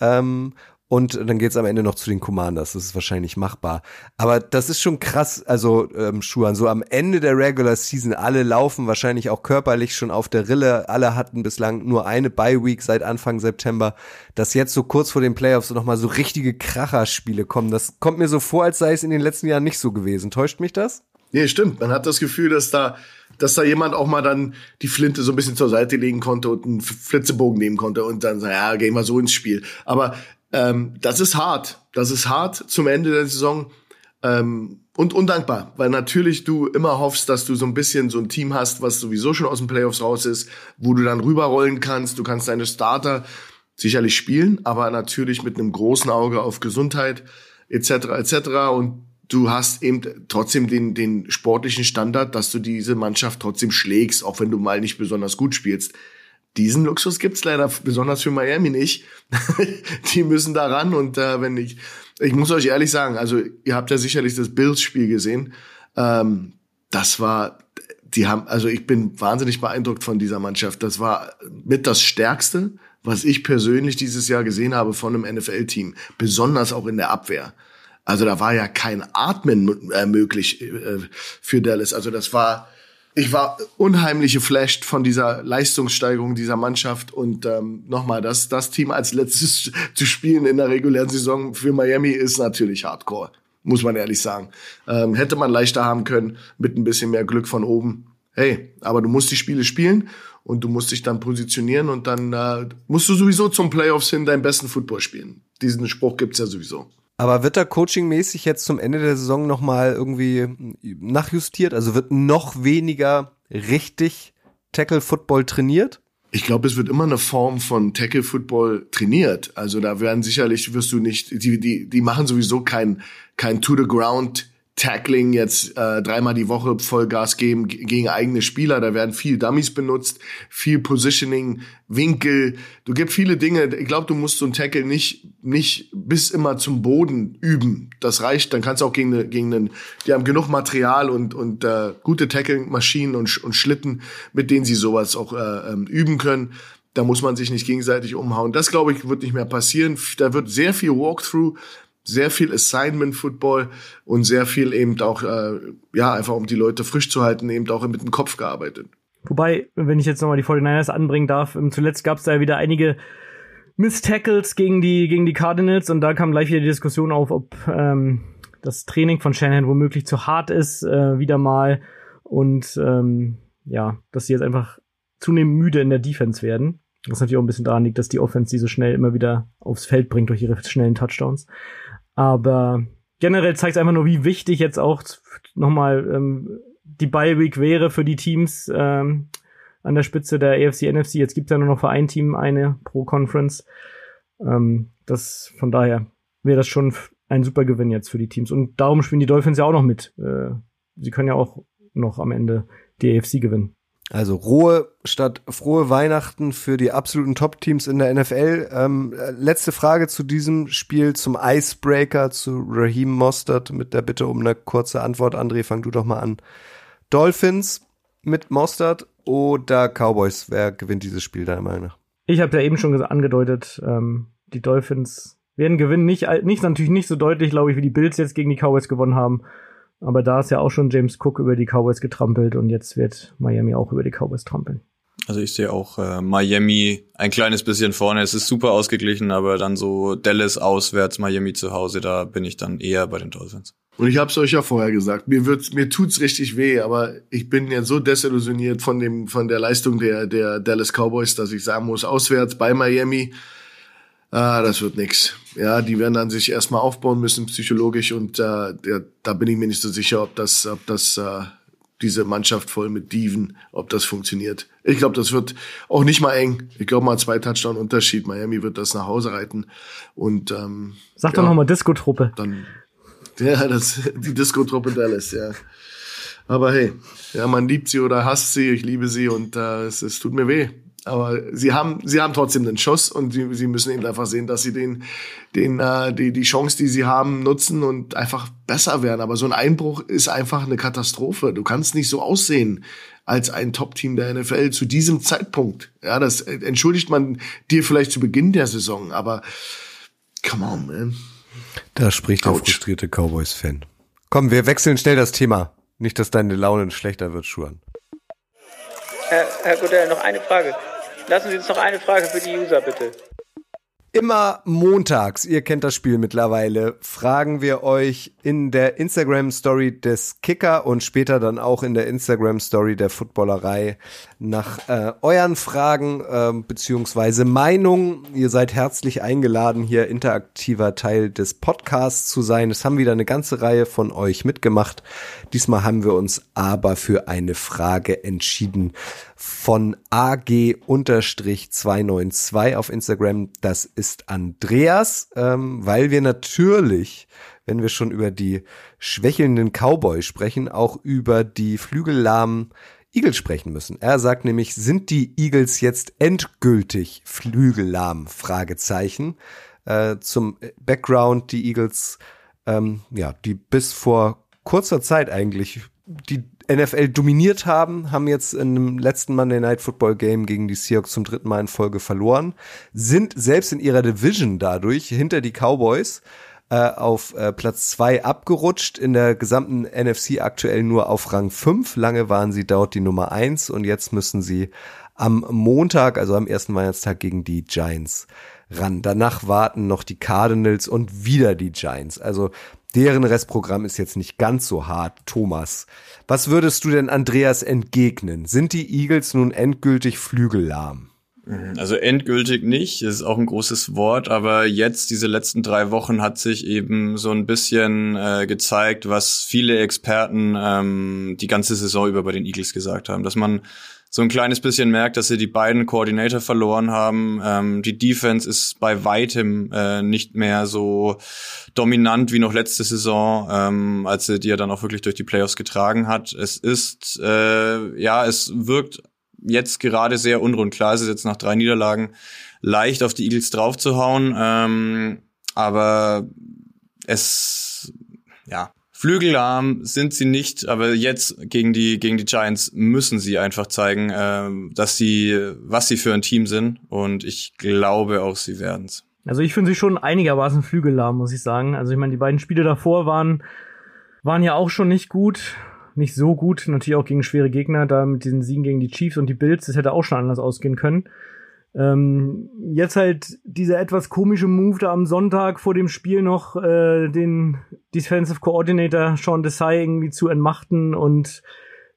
Ähm, und dann geht's am Ende noch zu den Commanders. Das ist wahrscheinlich machbar. Aber das ist schon krass. Also, ähm, Schuhan, so am Ende der Regular Season, alle laufen wahrscheinlich auch körperlich schon auf der Rille. Alle hatten bislang nur eine Bye-Week seit Anfang September. Dass jetzt so kurz vor den Playoffs nochmal so richtige Kracherspiele kommen, das kommt mir so vor, als sei es in den letzten Jahren nicht so gewesen. Täuscht mich das? Nee, stimmt. Man hat das Gefühl, dass da, dass da jemand auch mal dann die Flinte so ein bisschen zur Seite legen konnte und einen Flitzebogen nehmen konnte und dann, ja, gehen wir so ins Spiel. Aber ähm, das ist hart. Das ist hart zum Ende der Saison. Ähm, und undankbar, weil natürlich du immer hoffst, dass du so ein bisschen so ein Team hast, was sowieso schon aus den Playoffs raus ist, wo du dann rüberrollen kannst. Du kannst deine Starter sicherlich spielen, aber natürlich mit einem großen Auge auf Gesundheit etc. etc. Und du hast eben trotzdem den, den sportlichen Standard, dass du diese Mannschaft trotzdem schlägst, auch wenn du mal nicht besonders gut spielst. Diesen Luxus gibt's leider besonders für Miami nicht. die müssen da ran und äh, wenn ich, ich muss euch ehrlich sagen, also ihr habt ja sicherlich das Bills-Spiel gesehen. Ähm, das war, die haben, also ich bin wahnsinnig beeindruckt von dieser Mannschaft. Das war mit das Stärkste, was ich persönlich dieses Jahr gesehen habe von einem NFL-Team, besonders auch in der Abwehr. Also da war ja kein Atmen äh, möglich äh, für Dallas. Also das war ich war unheimlich geflasht von dieser Leistungssteigerung dieser Mannschaft und ähm, nochmal, das, das Team als letztes zu spielen in der regulären Saison für Miami ist natürlich Hardcore, muss man ehrlich sagen. Ähm, hätte man leichter haben können mit ein bisschen mehr Glück von oben. Hey, aber du musst die Spiele spielen und du musst dich dann positionieren und dann äh, musst du sowieso zum Playoffs hin deinen besten Football spielen. Diesen Spruch gibt's ja sowieso. Aber wird da coachingmäßig jetzt zum Ende der Saison nochmal irgendwie nachjustiert? Also wird noch weniger richtig Tackle-Football trainiert? Ich glaube, es wird immer eine Form von Tackle-Football trainiert. Also da werden sicherlich, wirst du nicht, die, die, die machen sowieso kein, kein To-the-Ground Tackling jetzt äh, dreimal die Woche Vollgas geben gegen eigene Spieler. Da werden viel Dummies benutzt, viel Positioning, Winkel. Du gibst viele Dinge. Ich glaube, du musst so ein Tackle nicht nicht bis immer zum Boden üben. Das reicht. Dann kannst du auch gegen eine, gegen einen. Die haben genug Material und und äh, gute Tackling-Maschinen und, und Schlitten, mit denen sie sowas auch äh, ähm, üben können. Da muss man sich nicht gegenseitig umhauen. Das glaube ich wird nicht mehr passieren. Da wird sehr viel Walkthrough sehr viel Assignment-Football und sehr viel eben auch, äh, ja, einfach um die Leute frisch zu halten, eben auch mit dem Kopf gearbeitet. Wobei, wenn ich jetzt nochmal die 49ers anbringen darf, ähm, zuletzt gab es da ja wieder einige Miss-Tackles gegen die, gegen die Cardinals und da kam gleich wieder die Diskussion auf, ob ähm, das Training von Shanahan womöglich zu hart ist, äh, wieder mal. Und ähm, ja, dass sie jetzt einfach zunehmend müde in der Defense werden. Was natürlich auch ein bisschen daran liegt, dass die Offense die so schnell immer wieder aufs Feld bringt durch ihre schnellen Touchdowns. Aber generell zeigt es einfach nur, wie wichtig jetzt auch nochmal ähm, die Bye Week wäre für die Teams ähm, an der Spitze der AFC NFC. Jetzt gibt es ja nur noch für ein Team eine pro Conference. Ähm, das von daher wäre das schon ein super Gewinn jetzt für die Teams. Und darum spielen die Dolphins ja auch noch mit. Äh, sie können ja auch noch am Ende die AFC gewinnen. Also rohe statt frohe Weihnachten für die absoluten Top-Teams in der NFL. Ähm, letzte Frage zu diesem Spiel, zum Icebreaker, zu Raheem Mostert mit der Bitte um eine kurze Antwort. André, fang du doch mal an. Dolphins mit Mostert oder Cowboys? Wer gewinnt dieses Spiel deiner Meinung nach? Ich habe ja eben schon angedeutet, ähm, die Dolphins werden gewinnen. Nicht, nicht natürlich nicht so deutlich, glaube ich, wie die Bills jetzt gegen die Cowboys gewonnen haben. Aber da ist ja auch schon James Cook über die Cowboys getrampelt und jetzt wird Miami auch über die Cowboys trampeln. Also ich sehe auch äh, Miami ein kleines bisschen vorne. Es ist super ausgeglichen, aber dann so Dallas auswärts, Miami zu Hause, da bin ich dann eher bei den Dolphins. Und ich habe es euch ja vorher gesagt, mir wird's, mir tut's richtig weh, aber ich bin ja so desillusioniert von dem von der Leistung der der Dallas Cowboys, dass ich sagen muss, auswärts bei Miami ah, das wird nix. Ja, die werden dann sich erstmal aufbauen müssen psychologisch und äh, der, da bin ich mir nicht so sicher, ob das, ob das äh, diese Mannschaft voll mit Diven, ob das funktioniert. Ich glaube, das wird auch nicht mal eng. Ich glaube mal zwei Touchdown Unterschied. Miami wird das nach Hause reiten und ähm, sag doch ja, noch mal Disco-Truppe. Dann ja, das die Disco-Truppe Dallas. Ja. Aber hey, ja, man liebt sie oder hasst sie. Ich liebe sie und äh, es, es tut mir weh Aber sie haben, sie haben trotzdem einen Schuss und sie, sie müssen eben einfach sehen, dass sie den, den, äh, die, die Chance, die sie haben, nutzen und einfach besser werden. Aber so ein Einbruch ist einfach eine Katastrophe. Du kannst nicht so aussehen als ein Top-Team der NFL zu diesem Zeitpunkt. Ja, das entschuldigt man dir vielleicht zu Beginn der Saison, aber come on, man. Da spricht der frustrierte Cowboys-Fan. Komm, wir wechseln schnell das Thema. Nicht, dass deine Laune schlechter wird, Schuhan. Herr, Herr Godell, noch eine Frage. Lassen Sie uns noch eine Frage für die User, bitte. Immer montags, ihr kennt das Spiel mittlerweile, fragen wir euch in der Instagram Story des Kicker und später dann auch in der Instagram Story der Footballerei nach äh, euren Fragen äh, beziehungsweise Meinungen. Ihr seid herzlich eingeladen, hier interaktiver Teil des Podcasts zu sein. Es haben wieder eine ganze Reihe von euch mitgemacht. Diesmal haben wir uns aber für eine Frage entschieden von AG-292 auf Instagram. Das ist Andreas, ähm, weil wir natürlich, wenn wir schon über die schwächelnden Cowboys sprechen, auch über die flügellahmen Eagles sprechen müssen. Er sagt nämlich, sind die Eagles jetzt endgültig flügellahm? Fragezeichen. Äh, zum Background, die Eagles, ähm, ja, die bis vor kurzer Zeit eigentlich die NFL dominiert haben, haben jetzt in dem letzten Monday Night Football Game gegen die Seahawks zum dritten Mal in Folge verloren, sind selbst in ihrer Division dadurch hinter die Cowboys äh, auf äh, Platz zwei abgerutscht, in der gesamten NFC aktuell nur auf Rang 5. Lange waren sie dort die Nummer eins und jetzt müssen sie am Montag, also am ersten Weihnachtstag gegen die Giants ran. Danach warten noch die Cardinals und wieder die Giants. Also deren Restprogramm ist jetzt nicht ganz so hart. Thomas, was würdest du denn Andreas entgegnen? Sind die Eagles nun endgültig flügellahm? Also endgültig nicht, das ist auch ein großes Wort, aber jetzt, diese letzten drei Wochen, hat sich eben so ein bisschen äh, gezeigt, was viele Experten ähm, die ganze Saison über bei den Eagles gesagt haben, dass man so ein kleines bisschen merkt, dass sie die beiden Koordinator verloren haben. Ähm, die Defense ist bei weitem äh, nicht mehr so dominant wie noch letzte Saison, ähm, als sie die ja dann auch wirklich durch die Playoffs getragen hat. Es ist, äh, ja, es wirkt jetzt gerade sehr unrund. Klar, es ist jetzt nach drei Niederlagen leicht auf die Eagles draufzuhauen, ähm, aber es, ja, Flügelarm sind sie nicht, aber jetzt gegen die gegen die Giants müssen sie einfach zeigen, äh, dass sie was sie für ein Team sind und ich glaube auch sie werden's. Also ich finde sie schon einigermaßen flügellahm, muss ich sagen. Also ich meine, die beiden Spiele davor waren waren ja auch schon nicht gut, nicht so gut, natürlich auch gegen schwere Gegner, da mit diesen Siegen gegen die Chiefs und die Bills, das hätte auch schon anders ausgehen können. Ähm, jetzt halt dieser etwas komische Move da am Sonntag vor dem Spiel noch äh, den Defensive Coordinator Sean Desai irgendwie zu entmachten und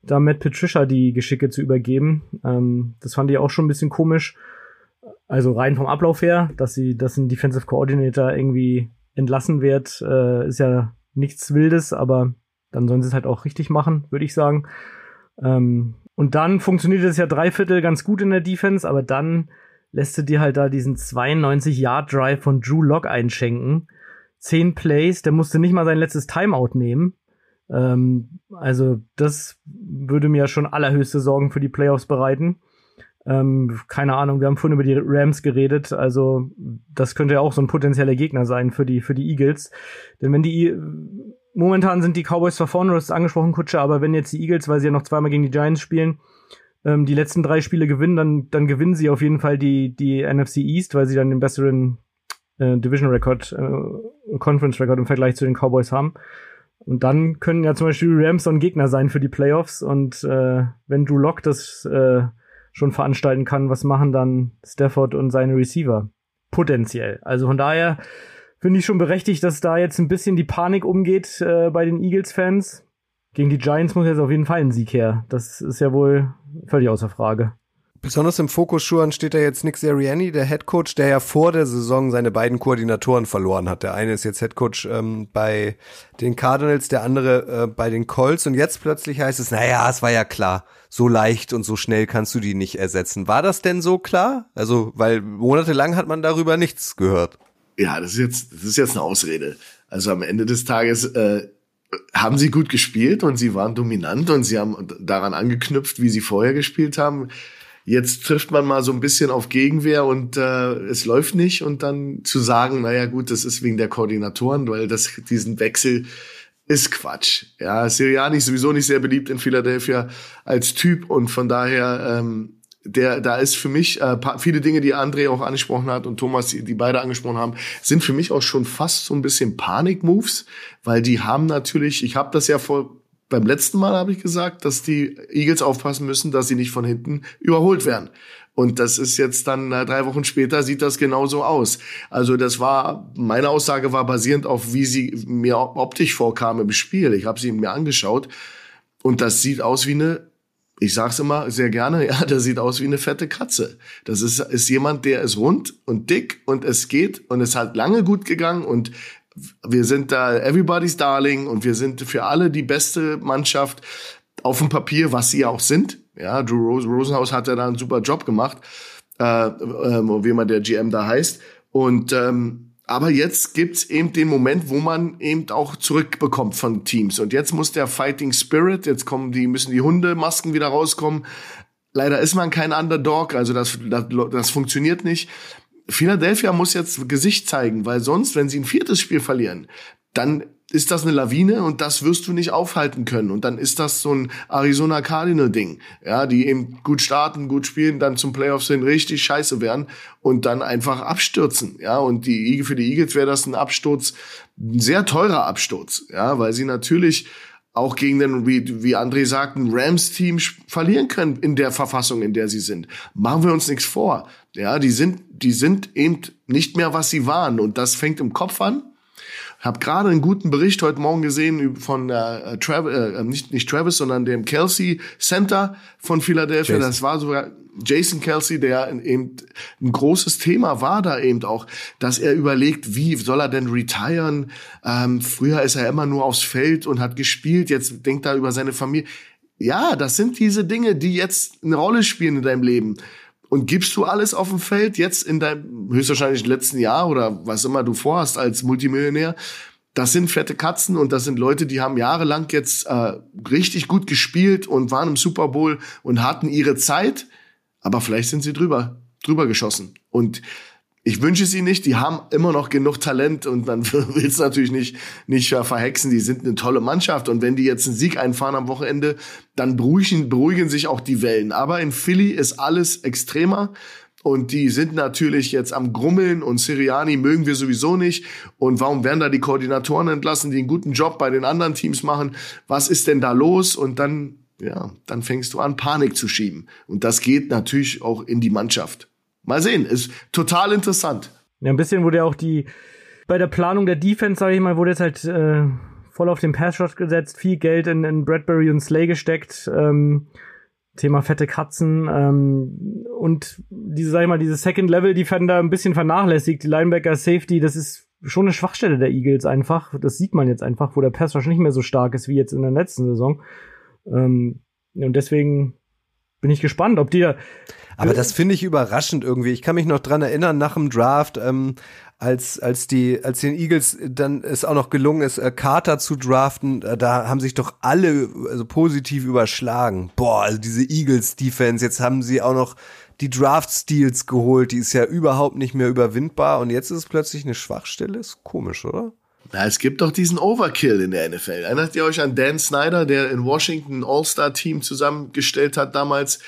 da Matt Patricia die Geschicke zu übergeben. Ähm, das fand ich auch schon ein bisschen komisch. Also rein vom Ablauf her, dass sie, dass ein Defensive Coordinator irgendwie entlassen wird, äh, ist ja nichts Wildes, aber dann sollen sie es halt auch richtig machen, würde ich sagen. Ähm, und dann funktioniert es ja dreiviertel ganz gut in der Defense, aber dann lässt du dir halt da diesen 92-Yard-Drive von Drew Lock einschenken. Zehn Plays, der musste nicht mal sein letztes Timeout nehmen. Ähm, also das würde mir schon allerhöchste Sorgen für die Playoffs bereiten. Ähm, keine Ahnung, wir haben vorhin über die Rams geredet, also das könnte ja auch so ein potenzieller Gegner sein für die, für die Eagles. Denn wenn die, momentan sind die Cowboys zwar vorne, du hast es angesprochen, Kutsche, aber wenn jetzt die Eagles, weil sie ja noch zweimal gegen die Giants spielen, ähm, die letzten drei Spiele gewinnen, dann, dann gewinnen sie auf jeden Fall die, die NFC East, weil sie dann den besseren äh, Division Record, äh, Conference Record im Vergleich zu den Cowboys haben. Und dann können ja zum Beispiel Rams so ein Gegner sein für die Playoffs. Und äh, wenn Drew Lock das äh, schon veranstalten kann, was machen dann Stafford und seine Receiver? Potenziell. Also von daher finde ich schon berechtigt, dass da jetzt ein bisschen die Panik umgeht äh, bei den Eagles-Fans gegen die Giants muss jetzt auf jeden Fall ein Sieg her. Das ist ja wohl völlig außer Frage. Besonders im Fokus Schuhan steht da jetzt Nick Seriani, der Head Coach, der ja vor der Saison seine beiden Koordinatoren verloren hat. Der eine ist jetzt Head Coach ähm, bei den Cardinals, der andere äh, bei den Colts. Und jetzt plötzlich heißt es, naja, es war ja klar, so leicht und so schnell kannst du die nicht ersetzen. War das denn so klar? Also, weil monatelang hat man darüber nichts gehört. Ja, das ist jetzt, das ist jetzt eine Ausrede. Also am Ende des Tages äh, haben sie gut gespielt und sie waren dominant und sie haben daran angeknüpft, wie sie vorher gespielt haben. Jetzt trifft man mal so ein bisschen auf Gegenwehr und äh, es läuft nicht und dann zu sagen, naja gut, das ist wegen der Koordinatoren, weil das diesen Wechsel ist Quatsch. Ja, Siriani ist sowieso nicht sehr beliebt in Philadelphia als Typ und von daher ähm, der da ist für mich äh, viele Dinge, die André auch angesprochen hat und Thomas, die, die beide angesprochen haben, sind für mich auch schon fast so ein bisschen Panik-Moves, weil die haben natürlich, ich habe das ja vor beim letzten Mal habe ich gesagt, dass die Eagles aufpassen müssen, dass sie nicht von hinten überholt werden. Und das ist jetzt dann äh, drei Wochen später sieht das genauso aus. Also das war meine Aussage war basierend auf wie sie mir optisch vorkam im Spiel. Ich habe sie mir angeschaut und das sieht aus wie eine ich sag's immer sehr gerne, ja, der sieht aus wie eine fette Katze. Das ist, ist jemand, der ist rund und dick und es geht und es hat lange gut gegangen und wir sind da everybody's darling und wir sind für alle die beste Mannschaft auf dem Papier, was sie auch sind. Ja, Drew Rosenhaus hat ja da einen super Job gemacht, äh, äh, wie immer der GM da heißt. Und ähm, aber jetzt gibt's eben den Moment, wo man eben auch zurückbekommt von Teams. Und jetzt muss der Fighting Spirit, jetzt kommen die, müssen die Hundemasken wieder rauskommen. Leider ist man kein Underdog, also das, das, das funktioniert nicht. Philadelphia muss jetzt Gesicht zeigen, weil sonst, wenn sie ein viertes Spiel verlieren, dann ist das eine Lawine und das wirst du nicht aufhalten können. Und dann ist das so ein Arizona Cardinal Ding, ja, die eben gut starten, gut spielen, dann zum Playoffs sind, richtig scheiße werden und dann einfach abstürzen, ja. Und die für die Eagles wäre das ein Absturz, ein sehr teurer Absturz, ja, weil sie natürlich auch gegen den, wie, wie André sagt, ein Rams-Team verlieren können in der Verfassung, in der sie sind. Machen wir uns nichts vor. Ja, die sind, die sind eben nicht mehr, was sie waren. Und das fängt im Kopf an habe gerade einen guten Bericht heute Morgen gesehen von äh, Travis, äh, nicht, nicht Travis, sondern dem Kelsey Center von Philadelphia. Jason. Das war sogar Jason Kelsey, der eben ein großes Thema war da eben auch, dass er überlegt, wie soll er denn retiren? Ähm, früher ist er immer nur aufs Feld und hat gespielt, jetzt denkt er über seine Familie. Ja, das sind diese Dinge, die jetzt eine Rolle spielen in deinem Leben und gibst du alles auf dem Feld jetzt in deinem höchstwahrscheinlich letzten Jahr oder was immer du vorhast als Multimillionär, das sind fette Katzen und das sind Leute, die haben jahrelang jetzt äh, richtig gut gespielt und waren im Super Bowl und hatten ihre Zeit, aber vielleicht sind sie drüber drüber geschossen. Und ich wünsche sie nicht, die haben immer noch genug Talent und man will es natürlich nicht, nicht verhexen. Die sind eine tolle Mannschaft und wenn die jetzt einen Sieg einfahren am Wochenende, dann beruhigen, beruhigen sich auch die Wellen. Aber in Philly ist alles extremer und die sind natürlich jetzt am Grummeln und Siriani mögen wir sowieso nicht. Und warum werden da die Koordinatoren entlassen, die einen guten Job bei den anderen Teams machen? Was ist denn da los? Und dann, ja, dann fängst du an, Panik zu schieben. Und das geht natürlich auch in die Mannschaft. Mal sehen, ist total interessant. Ja, ein bisschen wurde ja auch die, bei der Planung der Defense, sage ich mal, wurde jetzt halt äh, voll auf den Pass-Shot gesetzt, viel Geld in, in Bradbury und Slay gesteckt. Ähm, Thema fette Katzen ähm, und diese, sag ich mal, diese Second-Level-Defender ein bisschen vernachlässigt. Die Linebacker, Safety, das ist schon eine Schwachstelle der Eagles einfach. Das sieht man jetzt einfach, wo der Pass Rush nicht mehr so stark ist wie jetzt in der letzten Saison. Ähm, und deswegen bin ich gespannt, ob die aber das finde ich überraschend irgendwie. Ich kann mich noch dran erinnern, nach dem Draft, ähm, als, als die, als den Eagles dann es auch noch gelungen ist, äh, Carter zu draften, äh, da haben sich doch alle also positiv überschlagen. Boah, also diese Eagles Defense, jetzt haben sie auch noch die Draft Steals geholt, die ist ja überhaupt nicht mehr überwindbar und jetzt ist es plötzlich eine Schwachstelle, ist komisch, oder? Na, es gibt doch diesen Overkill in der NFL. Erinnert ihr euch an Dan Snyder, der in Washington ein All-Star-Team zusammengestellt hat damals?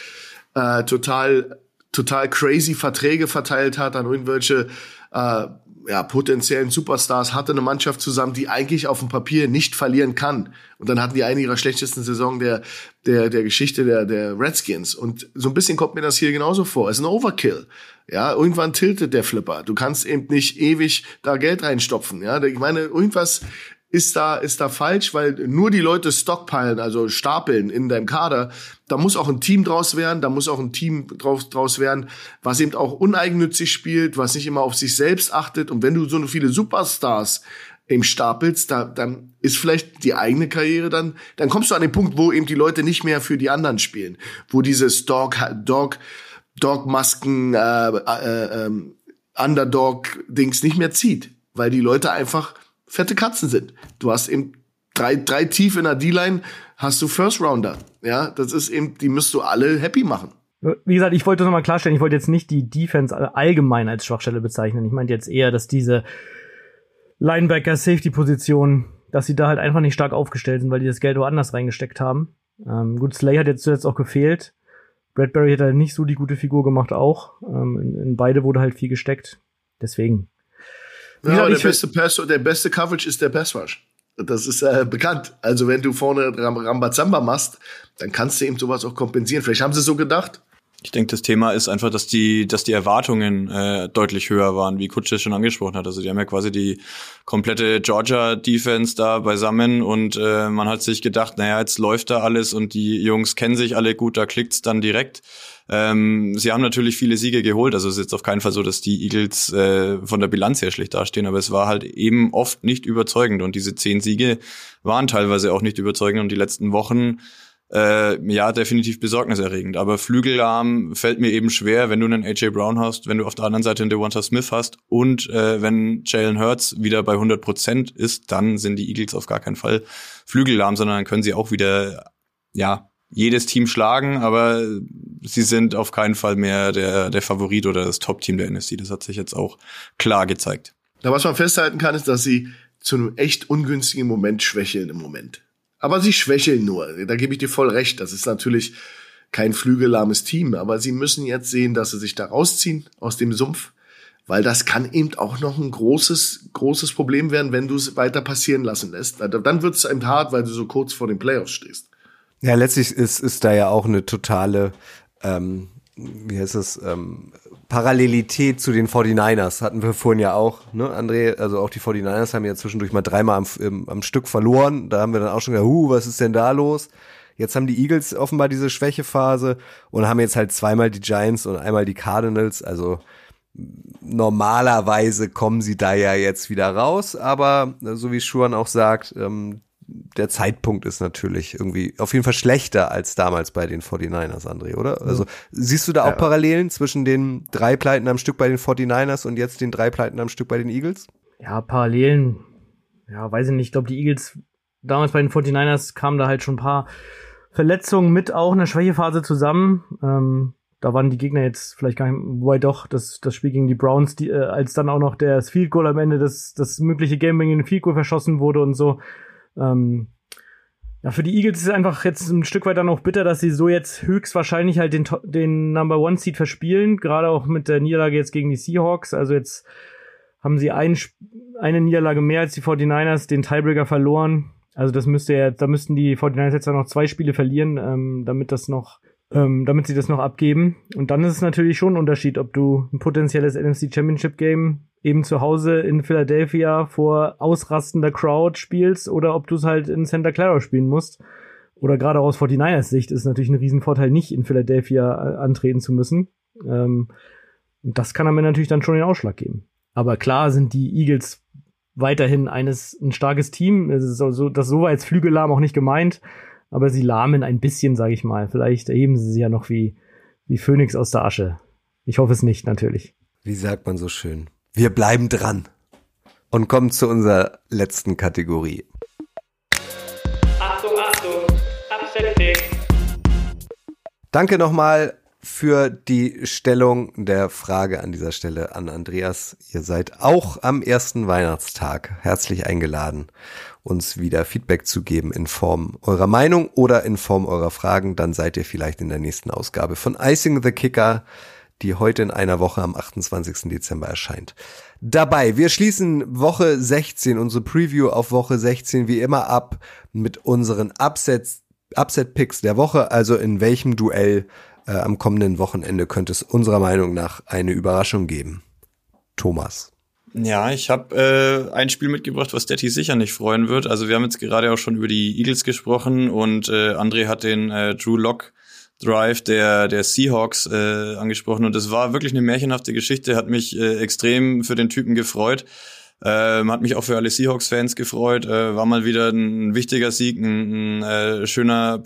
Äh, total, total crazy Verträge verteilt hat an irgendwelche äh, ja, potenziellen Superstars, hatte eine Mannschaft zusammen, die eigentlich auf dem Papier nicht verlieren kann. Und dann hatten die eine ihrer schlechtesten Saison der, der, der Geschichte der, der Redskins. Und so ein bisschen kommt mir das hier genauso vor. Es ist ein Overkill. Ja, irgendwann tiltet der Flipper. Du kannst eben nicht ewig da Geld reinstopfen. Ja, ich meine, irgendwas ist da, ist da falsch, weil nur die Leute stockpilen, also stapeln in deinem Kader. Da muss auch ein Team draus werden, da muss auch ein Team draus, draus werden, was eben auch uneigennützig spielt, was nicht immer auf sich selbst achtet. Und wenn du so viele Superstars im stapelst, da, dann ist vielleicht die eigene Karriere dann, dann kommst du an den Punkt, wo eben die Leute nicht mehr für die anderen spielen, wo dieses Dog, Dog, Dog-Masken, äh, äh, äh, Underdog-Dings nicht mehr zieht, weil die Leute einfach fette Katzen sind. Du hast eben drei, drei tief in der D-Line, hast du First Rounder. Ja, das ist eben, die müsst du alle happy machen. Wie gesagt, ich wollte noch mal klarstellen, ich wollte jetzt nicht die Defense allgemein als Schwachstelle bezeichnen. Ich meinte jetzt eher, dass diese Linebacker-Safety-Position, dass sie da halt einfach nicht stark aufgestellt sind, weil die das Geld woanders reingesteckt haben. Ähm, gut, Slay hat jetzt zuletzt auch gefehlt. Bradbury hat halt nicht so die gute Figur gemacht auch. Ähm, in, in, beide wurde halt viel gesteckt. Deswegen. Ja, gesagt, der beste Pass, der beste Coverage ist der Pass Rush. Das ist äh, bekannt. Also wenn du vorne Rambazamba machst, dann kannst du eben sowas auch kompensieren. Vielleicht haben sie so gedacht. Ich denke, das Thema ist einfach, dass die, dass die Erwartungen äh, deutlich höher waren, wie Kutsch schon angesprochen hat. Also die haben ja quasi die komplette Georgia Defense da beisammen und äh, man hat sich gedacht, naja, jetzt läuft da alles und die Jungs kennen sich alle gut, da klickt's dann direkt. Ähm, sie haben natürlich viele Siege geholt, also es ist jetzt auf keinen Fall so, dass die Eagles äh, von der Bilanz her schlecht dastehen, aber es war halt eben oft nicht überzeugend und diese zehn Siege waren teilweise auch nicht überzeugend und die letzten Wochen äh, ja, definitiv besorgniserregend. Aber Flügelarm fällt mir eben schwer, wenn du einen AJ Brown hast, wenn du auf der anderen Seite einen Devonta Smith hast und äh, wenn Jalen Hurts wieder bei 100 Prozent ist, dann sind die Eagles auf gar keinen Fall Flügelarm, sondern dann können sie auch wieder, ja, jedes Team schlagen, aber sie sind auf keinen Fall mehr der, der Favorit oder das Top-Team der NFC. Das hat sich jetzt auch klar gezeigt. Da was man festhalten kann, ist, dass sie zu einem echt ungünstigen Moment schwächeln im Moment. Aber sie schwächeln nur. Da gebe ich dir voll recht. Das ist natürlich kein flügellahmes Team, aber sie müssen jetzt sehen, dass sie sich da rausziehen aus dem Sumpf, weil das kann eben auch noch ein großes, großes Problem werden, wenn du es weiter passieren lassen lässt. Dann wird es eben hart, weil du so kurz vor den Playoffs stehst. Ja, letztlich ist, ist da ja auch eine totale, ähm, wie heißt es, ähm, Parallelität zu den 49ers hatten wir vorhin ja auch, ne, André? Also auch die 49ers haben ja zwischendurch mal dreimal am, im, am Stück verloren. Da haben wir dann auch schon gesagt, huh, was ist denn da los? Jetzt haben die Eagles offenbar diese Schwächephase und haben jetzt halt zweimal die Giants und einmal die Cardinals. Also normalerweise kommen sie da ja jetzt wieder raus, aber so wie Schuan auch sagt, ähm, der Zeitpunkt ist natürlich irgendwie auf jeden Fall schlechter als damals bei den 49ers, André, oder? Also siehst du da auch ja. Parallelen zwischen den drei Pleiten am Stück bei den 49ers und jetzt den drei Pleiten am Stück bei den Eagles? Ja, Parallelen. Ja, weiß ich nicht. Ich glaube, die Eagles damals bei den 49ers kamen da halt schon ein paar Verletzungen mit auch einer Schwächephase zusammen. Ähm, da waren die Gegner jetzt vielleicht gar nicht, wobei doch, das, das Spiel gegen die Browns, die, äh, als dann auch noch das Field Goal am Ende, das, das mögliche Gaming in den Field Goal verschossen wurde und so, ähm, ja, für die Eagles ist es einfach jetzt ein Stück weit dann auch bitter, dass sie so jetzt höchstwahrscheinlich halt den, den Number One Seed verspielen, gerade auch mit der Niederlage jetzt gegen die Seahawks. Also jetzt haben sie ein, eine Niederlage mehr als die 49ers, den Tiebreaker verloren. Also das müsste ja, da müssten die 49ers jetzt noch zwei Spiele verlieren, ähm, damit das noch, ähm, damit sie das noch abgeben. Und dann ist es natürlich schon ein Unterschied, ob du ein potenzielles NFC Championship Game eben zu Hause in Philadelphia vor ausrastender Crowd spielst oder ob du es halt in Santa Clara spielen musst. Oder gerade aus 49ers Sicht ist natürlich ein Riesenvorteil, nicht in Philadelphia äh, antreten zu müssen. Ähm, das kann am natürlich dann schon den Ausschlag geben. Aber klar sind die Eagles weiterhin eines ein starkes Team. Das ist so, das so war jetzt Flügellahm auch nicht gemeint, aber sie lahmen ein bisschen, sage ich mal. Vielleicht erheben sie sich ja noch wie wie Phönix aus der Asche. Ich hoffe es nicht, natürlich. Wie sagt man so schön? Wir bleiben dran und kommen zu unserer letzten Kategorie. Achtung, Achtung, Upset Danke nochmal für die Stellung der Frage an dieser Stelle an Andreas. Ihr seid auch am ersten Weihnachtstag herzlich eingeladen, uns wieder Feedback zu geben in Form eurer Meinung oder in Form eurer Fragen. Dann seid ihr vielleicht in der nächsten Ausgabe von Icing the Kicker die heute in einer Woche am 28. Dezember erscheint. Dabei, wir schließen Woche 16, unsere Preview auf Woche 16 wie immer ab mit unseren Upsets, Upset-Picks der Woche, also in welchem Duell äh, am kommenden Wochenende könnte es unserer Meinung nach eine Überraschung geben. Thomas. Ja, ich habe äh, ein Spiel mitgebracht, was Detti sicher nicht freuen wird. Also wir haben jetzt gerade auch schon über die Eagles gesprochen und äh, André hat den äh, Drew Lock Drive der, der Seahawks äh, angesprochen und es war wirklich eine märchenhafte Geschichte, hat mich äh, extrem für den Typen gefreut. Ähm, hat mich auch für alle Seahawks-Fans gefreut. Äh, war mal wieder ein wichtiger Sieg, ein, ein äh, schöner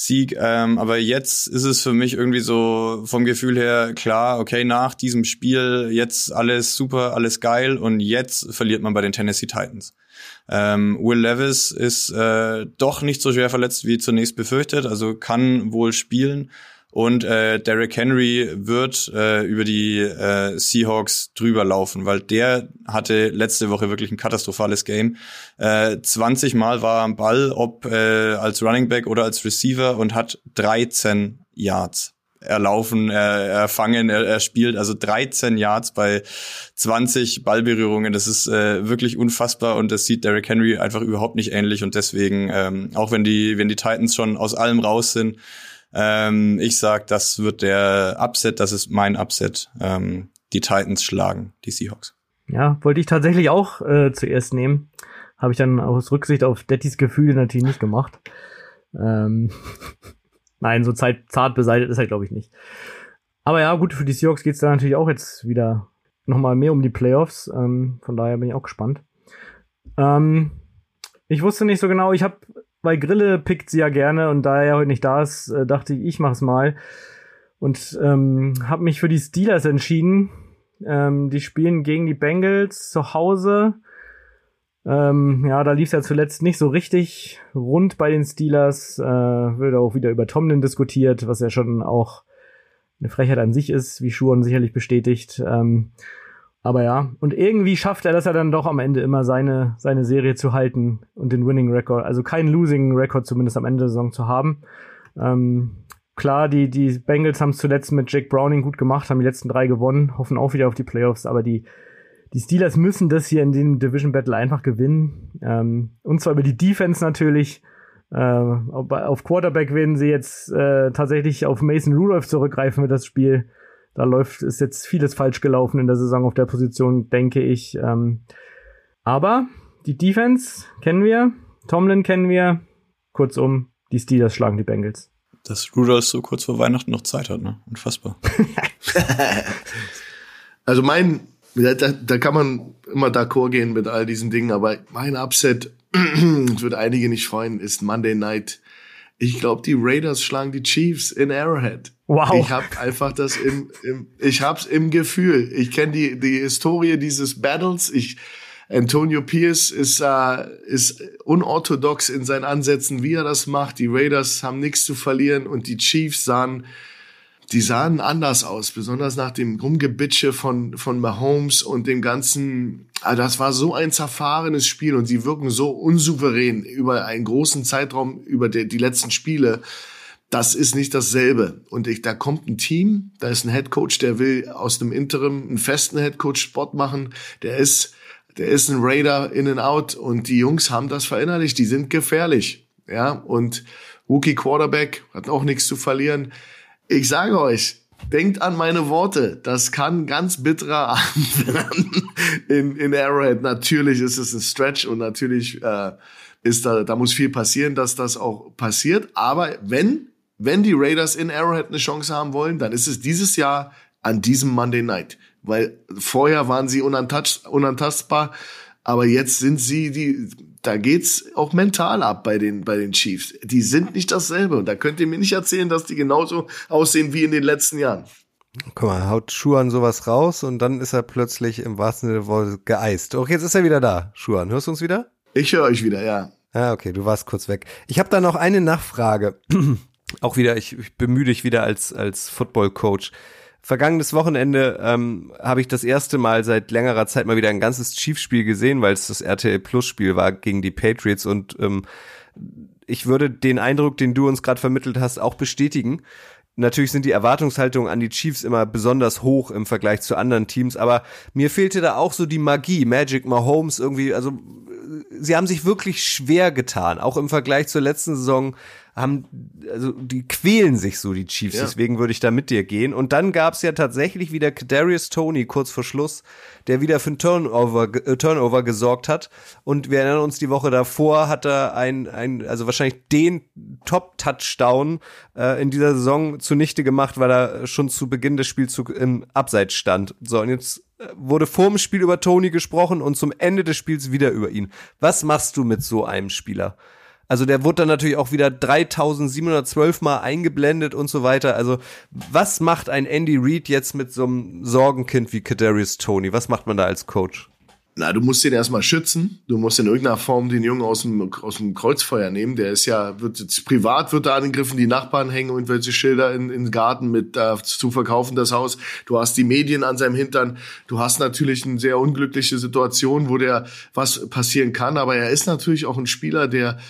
Primetime-Sieg. Ähm, aber jetzt ist es für mich irgendwie so vom Gefühl her klar, okay, nach diesem Spiel jetzt alles super, alles geil und jetzt verliert man bei den Tennessee Titans. Ähm, Will Levis ist äh, doch nicht so schwer verletzt wie zunächst befürchtet, also kann wohl spielen. Und äh, Derrick Henry wird äh, über die äh, Seahawks drüber laufen, weil der hatte letzte Woche wirklich ein katastrophales Game. Äh, 20 Mal war er am Ball, ob äh, als Running Back oder als Receiver und hat 13 Yards erlaufen, er, er fangen, er, er spielt also 13 Yards bei 20 Ballberührungen. Das ist äh, wirklich unfassbar und das sieht Derrick Henry einfach überhaupt nicht ähnlich und deswegen, ähm, auch wenn die, wenn die Titans schon aus allem raus sind, ähm, ich sag, das wird der Upset, das ist mein Upset. Ähm, die Titans schlagen die Seahawks. Ja, wollte ich tatsächlich auch äh, zuerst nehmen. Habe ich dann aus Rücksicht auf Dettys Gefühle natürlich nicht gemacht. Ähm Nein, so zeit, zart beseitigt ist er, glaube ich, nicht. Aber ja, gut, für die Seahawks geht's da natürlich auch jetzt wieder nochmal mehr um die Playoffs. Ähm, von daher bin ich auch gespannt. Ähm, ich wusste nicht so genau, ich habe, weil Grille pickt sie ja gerne und da er heute nicht da ist, äh, dachte ich, ich mach's mal. Und ähm, habe mich für die Steelers entschieden. Ähm, die spielen gegen die Bengals zu Hause. Ähm, ja, da lief es ja zuletzt nicht so richtig rund bei den Steelers. Äh, wird auch wieder über Tomlin diskutiert, was ja schon auch eine Frechheit an sich ist, wie Schuhen sicherlich bestätigt. Ähm, aber ja, und irgendwie schafft er das ja dann doch am Ende immer seine, seine Serie zu halten und den Winning Record, also keinen Losing Record zumindest am Ende der Saison zu haben. Ähm, klar, die, die Bengals haben es zuletzt mit Jake Browning gut gemacht, haben die letzten drei gewonnen, hoffen auch wieder auf die Playoffs, aber die, die Steelers müssen das hier in dem Division Battle einfach gewinnen. Ähm, und zwar über die Defense natürlich. Äh, auf Quarterback werden sie jetzt äh, tatsächlich auf Mason Rudolph zurückgreifen für das Spiel. Da läuft ist jetzt vieles falsch gelaufen in der Saison auf der Position, denke ich. Ähm, aber die Defense kennen wir, Tomlin kennen wir. Kurzum, die Steelers schlagen die Bengals. Dass Rudolph so kurz vor Weihnachten noch Zeit hat, ne? Unfassbar. also mein da, da, kann man immer d'accord gehen mit all diesen Dingen, aber mein Upset, das wird einige nicht freuen, ist Monday Night. Ich glaube, die Raiders schlagen die Chiefs in Arrowhead. Wow. Ich habe einfach das im, im ich hab's im Gefühl. Ich kenne die die Historie dieses Battles. Ich Antonio Pierce ist äh, ist unorthodox in seinen Ansätzen, wie er das macht. Die Raiders haben nichts zu verlieren und die Chiefs sahen die sahen anders aus, besonders nach dem Rumgebitsche von, von Mahomes und dem ganzen, also das war so ein zerfahrenes Spiel und sie wirken so unsouverän über einen großen Zeitraum, über die, die letzten Spiele. Das ist nicht dasselbe. Und ich, da kommt ein Team, da ist ein Headcoach, der will aus einem Interim einen festen Headcoach-Spot machen. Der ist, der ist ein Raider in and out und die Jungs haben das verinnerlicht. Die sind gefährlich. Ja, und Rookie Quarterback hat auch nichts zu verlieren ich sage euch, denkt an meine Worte. Das kann ganz bitterer in, in Arrowhead. Natürlich ist es ein Stretch und natürlich äh, ist da, da muss viel passieren, dass das auch passiert. Aber wenn, wenn die Raiders in Arrowhead eine Chance haben wollen, dann ist es dieses Jahr an diesem Monday Night. Weil vorher waren sie unantastbar, aber jetzt sind sie die, da geht's auch mental ab bei den, bei den Chiefs. Die sind nicht dasselbe. Und da könnt ihr mir nicht erzählen, dass die genauso aussehen wie in den letzten Jahren. Guck mal, haut Schuhan sowas raus und dann ist er plötzlich im wahrsten Sinne des Wortes geeist. Doch, jetzt ist er wieder da. Schuhan, hörst du uns wieder? Ich höre euch wieder, ja. Ah, okay, du warst kurz weg. Ich habe da noch eine Nachfrage. Auch wieder, ich, ich bemühe dich wieder als, als Football-Coach. Vergangenes Wochenende ähm, habe ich das erste Mal seit längerer Zeit mal wieder ein ganzes Chiefs-Spiel gesehen, weil es das RTL Plus-Spiel war gegen die Patriots und ähm, ich würde den Eindruck, den du uns gerade vermittelt hast, auch bestätigen. Natürlich sind die Erwartungshaltungen an die Chiefs immer besonders hoch im Vergleich zu anderen Teams, aber mir fehlte da auch so die Magie, Magic Mahomes irgendwie, also sie haben sich wirklich schwer getan, auch im Vergleich zur letzten Saison haben, also die quälen sich so, die Chiefs, ja. deswegen würde ich da mit dir gehen. Und dann gab's ja tatsächlich wieder Kadarius Tony kurz vor Schluss, der wieder für ein Turnover, äh, Turnover gesorgt hat. Und wir erinnern uns, die Woche davor hat er ein, ein also wahrscheinlich den Top-Touchdown äh, in dieser Saison zunichte gemacht, weil er schon zu Beginn des Spiels im Abseits stand. So, und jetzt äh, wurde vor dem Spiel über Tony gesprochen und zum Ende des Spiels wieder über ihn. Was machst du mit so einem Spieler? Also der wurde dann natürlich auch wieder 3712 Mal eingeblendet und so weiter. Also was macht ein Andy Reid jetzt mit so einem Sorgenkind wie Kadarius Tony? Was macht man da als Coach? Na, du musst den erstmal schützen. Du musst in irgendeiner Form den Jungen aus dem, aus dem Kreuzfeuer nehmen. Der ist ja, wird jetzt privat wird da angegriffen, die Nachbarn hängen irgendwelche Schilder in, in den Garten mit äh, zu verkaufen das Haus. Du hast die Medien an seinem Hintern. Du hast natürlich eine sehr unglückliche Situation, wo der was passieren kann. Aber er ist natürlich auch ein Spieler, der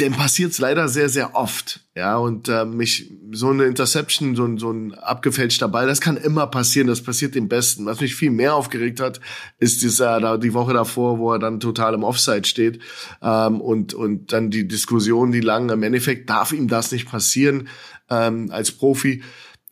dem passiert's leider sehr, sehr oft. Ja, und äh, mich so eine Interception, so ein, so ein abgefälschter Ball, das kann immer passieren. Das passiert dem Besten. Was mich viel mehr aufgeregt hat, ist dieser da die Woche davor, wo er dann total im Offside steht ähm, und und dann die Diskussion, die langen. Im Endeffekt darf ihm das nicht passieren ähm, als Profi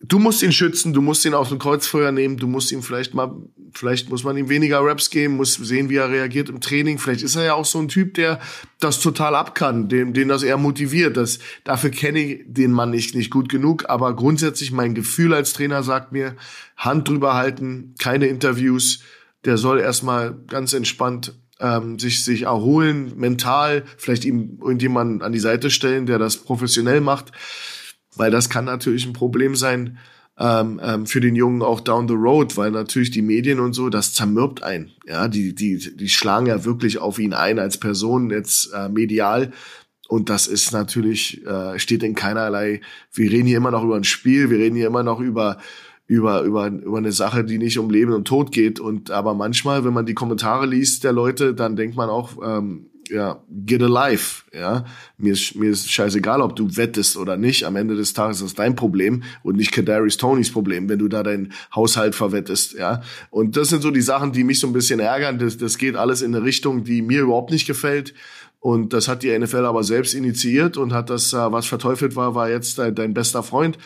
du musst ihn schützen, du musst ihn aus dem Kreuzfeuer nehmen, du musst ihm vielleicht mal, vielleicht muss man ihm weniger Raps geben, muss sehen, wie er reagiert im Training. Vielleicht ist er ja auch so ein Typ, der das total ab kann, den, den das eher motiviert. Das, dafür kenne ich den Mann nicht, nicht gut genug. Aber grundsätzlich mein Gefühl als Trainer sagt mir, Hand drüber halten, keine Interviews. Der soll erstmal ganz entspannt ähm, sich, sich erholen, mental, vielleicht ihm irgendjemanden an die Seite stellen, der das professionell macht weil das kann natürlich ein Problem sein ähm, ähm, für den Jungen auch down the road, weil natürlich die Medien und so, das zermürbt ein. Ja, die, die, die schlagen ja wirklich auf ihn ein als Person jetzt äh, medial. Und das ist natürlich, äh, steht in keinerlei, wir reden hier immer noch über ein Spiel, wir reden hier immer noch über, über, über, über eine Sache, die nicht um Leben und Tod geht. Und aber manchmal, wenn man die Kommentare liest der Leute, dann denkt man auch, ähm, ja, get alive, ja. Mir ist, mir ist scheißegal, ob du wettest oder nicht. Am Ende des Tages ist das dein Problem und nicht Kadarius Tonys Problem, wenn du da deinen Haushalt verwettest, ja. Und das sind so die Sachen, die mich so ein bisschen ärgern. Das, das geht alles in eine Richtung, die mir überhaupt nicht gefällt. Und das hat die NFL aber selbst initiiert und hat das, äh, was verteufelt war, war jetzt dein, dein bester Freund.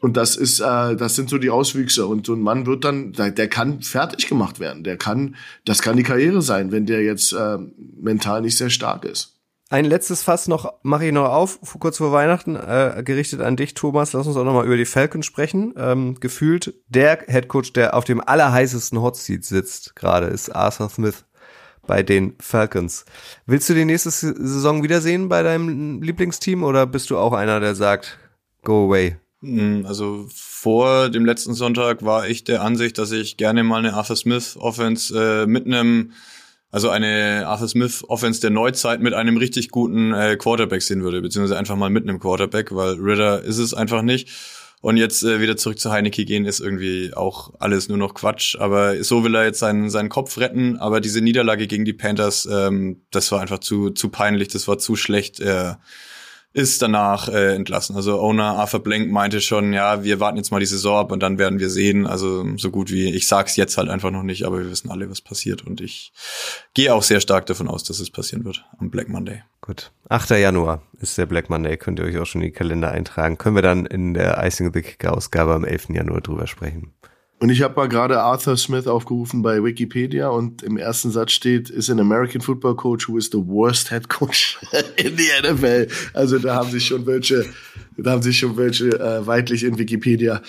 Und das ist, äh, das sind so die Auswüchse. Und so ein Mann wird dann, der, kann fertig gemacht werden. Der kann, das kann die Karriere sein, wenn der jetzt äh, mental nicht sehr stark ist. Ein letztes Fass noch mache ich noch auf, kurz vor Weihnachten, äh, gerichtet an dich, Thomas. Lass uns auch noch mal über die Falcons sprechen. Ähm, gefühlt der Headcoach, der auf dem allerheißesten Hotseat sitzt gerade, ist Arthur Smith bei den Falcons. Willst du die nächste Saison wiedersehen bei deinem Lieblingsteam oder bist du auch einer, der sagt, go away? Hm, also vor dem letzten Sonntag war ich der Ansicht, dass ich gerne mal eine Arthur Smith Offense äh, mit einem, also eine Arthur Smith Offense der Neuzeit mit einem richtig guten äh, Quarterback sehen würde, beziehungsweise einfach mal mit einem Quarterback, weil Ritter ist es einfach nicht. Und jetzt äh, wieder zurück zu Heineke gehen ist irgendwie auch alles nur noch Quatsch. Aber so will er jetzt seinen, seinen Kopf retten. Aber diese Niederlage gegen die Panthers, ähm, das war einfach zu, zu peinlich, das war zu schlecht. Äh, ist danach äh, entlassen. Also Owner Arthur Blank meinte schon, ja, wir warten jetzt mal die Saison ab und dann werden wir sehen. Also so gut wie, ich sag's jetzt halt einfach noch nicht, aber wir wissen alle, was passiert und ich gehe auch sehr stark davon aus, dass es passieren wird am Black Monday. Gut. 8. Januar ist der Black Monday, könnt ihr euch auch schon in die Kalender eintragen. Können wir dann in der Icing the Kicker Ausgabe am 11. Januar drüber sprechen. Und ich habe mal gerade Arthur Smith aufgerufen bei Wikipedia und im ersten Satz steht, ist an American Football Coach who is the worst head coach in the NFL. Also da haben sich schon welche, da haben sich schon welche äh, weitlich in Wikipedia.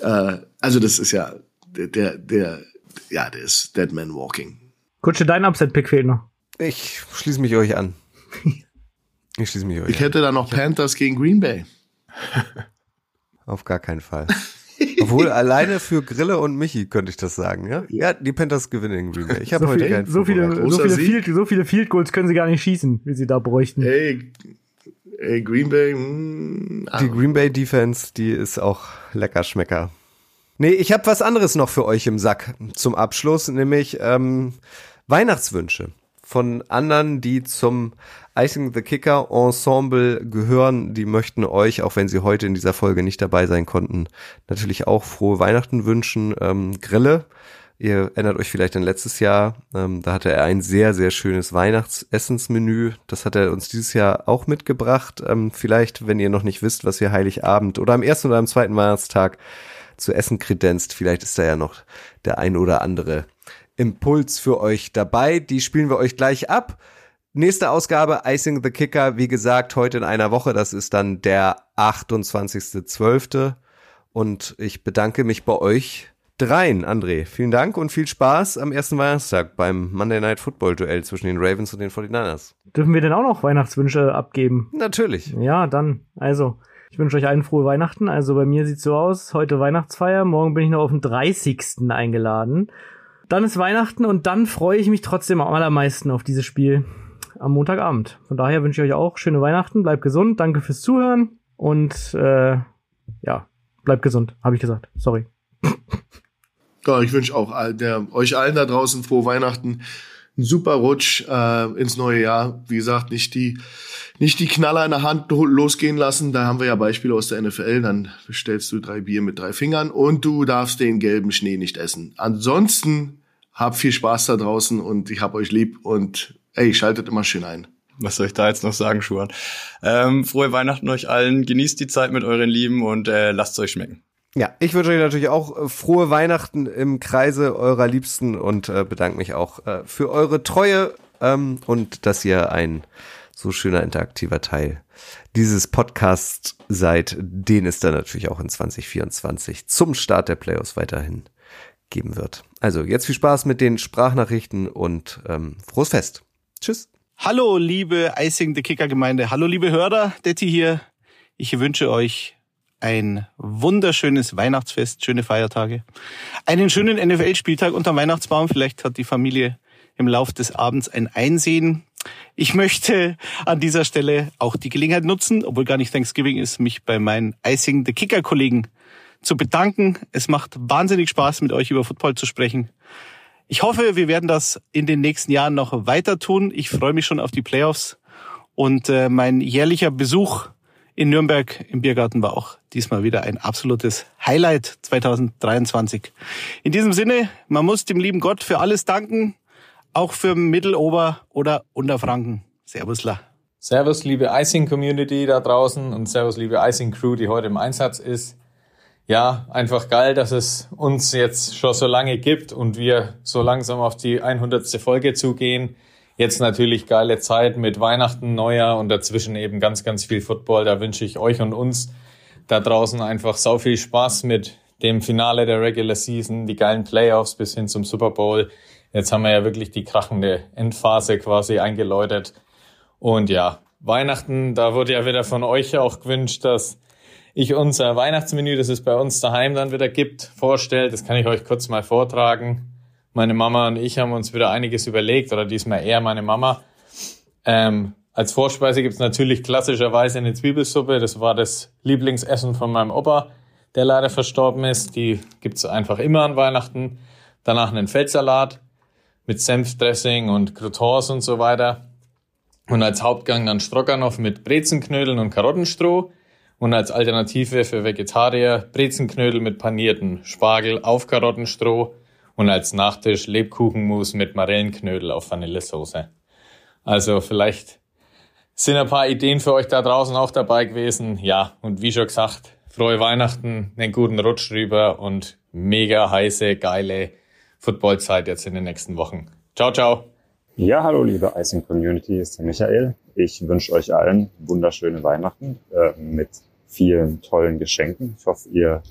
Äh, also das ist ja der, der, ja, der ist Dead Man Walking. Kutsche, dein Upset-Pick fehlt noch. Ich schließe mich euch an. Ich schließe mich euch Ich an. hätte da noch Panthers gegen Green Bay. Auf gar keinen Fall. Obwohl alleine für Grille und Michi könnte ich das sagen, ja? Ja, die Panthers gewinnen in Green Bay. Ich habe so heute viel, keinen so viele, so viele, Field, so viele Field Goals können sie gar nicht schießen, wie sie da bräuchten. Ey, ey Green Bay. Mh, die Green Bay Defense, die ist auch lecker Schmecker. Nee, ich habe was anderes noch für euch im Sack zum Abschluss, nämlich ähm, Weihnachtswünsche von anderen, die zum Icing the Kicker Ensemble gehören. Die möchten euch, auch wenn sie heute in dieser Folge nicht dabei sein konnten, natürlich auch frohe Weihnachten wünschen. Ähm, Grille. Ihr erinnert euch vielleicht an letztes Jahr, ähm, da hatte er ein sehr, sehr schönes Weihnachtsessensmenü. Das hat er uns dieses Jahr auch mitgebracht. Ähm, vielleicht, wenn ihr noch nicht wisst, was ihr Heiligabend oder am ersten oder am zweiten Weihnachtstag zu essen kredenzt, vielleicht ist da ja noch der ein oder andere Impuls für euch dabei. Die spielen wir euch gleich ab. Nächste Ausgabe Icing the Kicker, wie gesagt, heute in einer Woche. Das ist dann der 28.12. Und ich bedanke mich bei euch dreien, André. Vielen Dank und viel Spaß am ersten Weihnachtstag beim Monday Night Football Duell zwischen den Ravens und den 49ers. Dürfen wir denn auch noch Weihnachtswünsche abgeben? Natürlich. Ja, dann. Also, ich wünsche euch allen frohe Weihnachten. Also bei mir sieht's so aus, heute Weihnachtsfeier, morgen bin ich noch auf den 30. eingeladen. Dann ist Weihnachten und dann freue ich mich trotzdem am allermeisten auf dieses Spiel am Montagabend. Von daher wünsche ich euch auch schöne Weihnachten, bleibt gesund, danke fürs Zuhören und äh, ja, bleibt gesund, habe ich gesagt. Sorry. Ja, ich wünsche auch all der, euch allen da draußen frohe Weihnachten, einen super Rutsch äh, ins neue Jahr. Wie gesagt, nicht die nicht die Knaller in der Hand losgehen lassen. Da haben wir ja Beispiele aus der NFL. Dann bestellst du drei Bier mit drei Fingern und du darfst den gelben Schnee nicht essen. Ansonsten habt viel Spaß da draußen und ich hab euch lieb und ey, schaltet immer schön ein. Was soll ich da jetzt noch sagen, Schuhan? Ähm, frohe Weihnachten euch allen, genießt die Zeit mit euren Lieben und äh, lasst es euch schmecken. Ja, ich wünsche euch natürlich auch äh, frohe Weihnachten im Kreise eurer Liebsten und äh, bedanke mich auch äh, für eure Treue ähm, und dass ihr ein so schöner interaktiver Teil dieses Podcasts seid, den es dann natürlich auch in 2024 zum Start der Playoffs weiterhin geben wird. Also jetzt viel Spaß mit den Sprachnachrichten und ähm, frohes Fest. Tschüss. Hallo, liebe Icing the Kicker Gemeinde. Hallo, liebe Hörer. Detti hier. Ich wünsche euch ein wunderschönes Weihnachtsfest, schöne Feiertage, einen schönen NFL-Spieltag unter Weihnachtsbaum. Vielleicht hat die Familie im Lauf des Abends ein Einsehen. Ich möchte an dieser Stelle auch die Gelegenheit nutzen, obwohl gar nicht Thanksgiving ist, mich bei meinen Icing the Kicker Kollegen zu bedanken. Es macht wahnsinnig Spaß, mit euch über Football zu sprechen. Ich hoffe, wir werden das in den nächsten Jahren noch weiter tun. Ich freue mich schon auf die Playoffs. Und äh, mein jährlicher Besuch in Nürnberg im Biergarten war auch diesmal wieder ein absolutes Highlight 2023. In diesem Sinne, man muss dem lieben Gott für alles danken, auch für Mittelober- oder Unterfranken. Servusla. Servus, liebe Icing-Community da draußen und Servus, liebe Icing-Crew, die heute im Einsatz ist. Ja, einfach geil, dass es uns jetzt schon so lange gibt und wir so langsam auf die 100. Folge zugehen. Jetzt natürlich geile Zeit mit Weihnachten, Neujahr und dazwischen eben ganz, ganz viel Football. Da wünsche ich euch und uns da draußen einfach so viel Spaß mit dem Finale der Regular Season, die geilen Playoffs bis hin zum Super Bowl. Jetzt haben wir ja wirklich die krachende Endphase quasi eingeläutet. Und ja, Weihnachten, da wurde ja wieder von euch auch gewünscht, dass ich unser Weihnachtsmenü, das es bei uns daheim dann wieder gibt, vorstelle. Das kann ich euch kurz mal vortragen. Meine Mama und ich haben uns wieder einiges überlegt, oder diesmal eher meine Mama. Ähm, als Vorspeise gibt's natürlich klassischerweise eine Zwiebelsuppe. Das war das Lieblingsessen von meinem Opa, der leider verstorben ist. Die gibt's einfach immer an Weihnachten. Danach einen Feldsalat mit Senfdressing und Croutons und so weiter. Und als Hauptgang dann Stroganoff mit Brezenknödeln und Karottenstroh. Und als Alternative für Vegetarier Brezenknödel mit panierten Spargel auf Karottenstroh und als Nachtisch Lebkuchenmus mit Marillenknödel auf Vanillesoße. Also vielleicht sind ein paar Ideen für euch da draußen auch dabei gewesen. Ja, und wie schon gesagt, frohe Weihnachten, einen guten Rutsch rüber und mega heiße, geile Footballzeit jetzt in den nächsten Wochen. Ciao, ciao. Ja, hallo liebe Icing Community, ist der Michael. Ich wünsche euch allen wunderschöne Weihnachten äh, mit vielen tollen Geschenken. Ich hoffe, ihr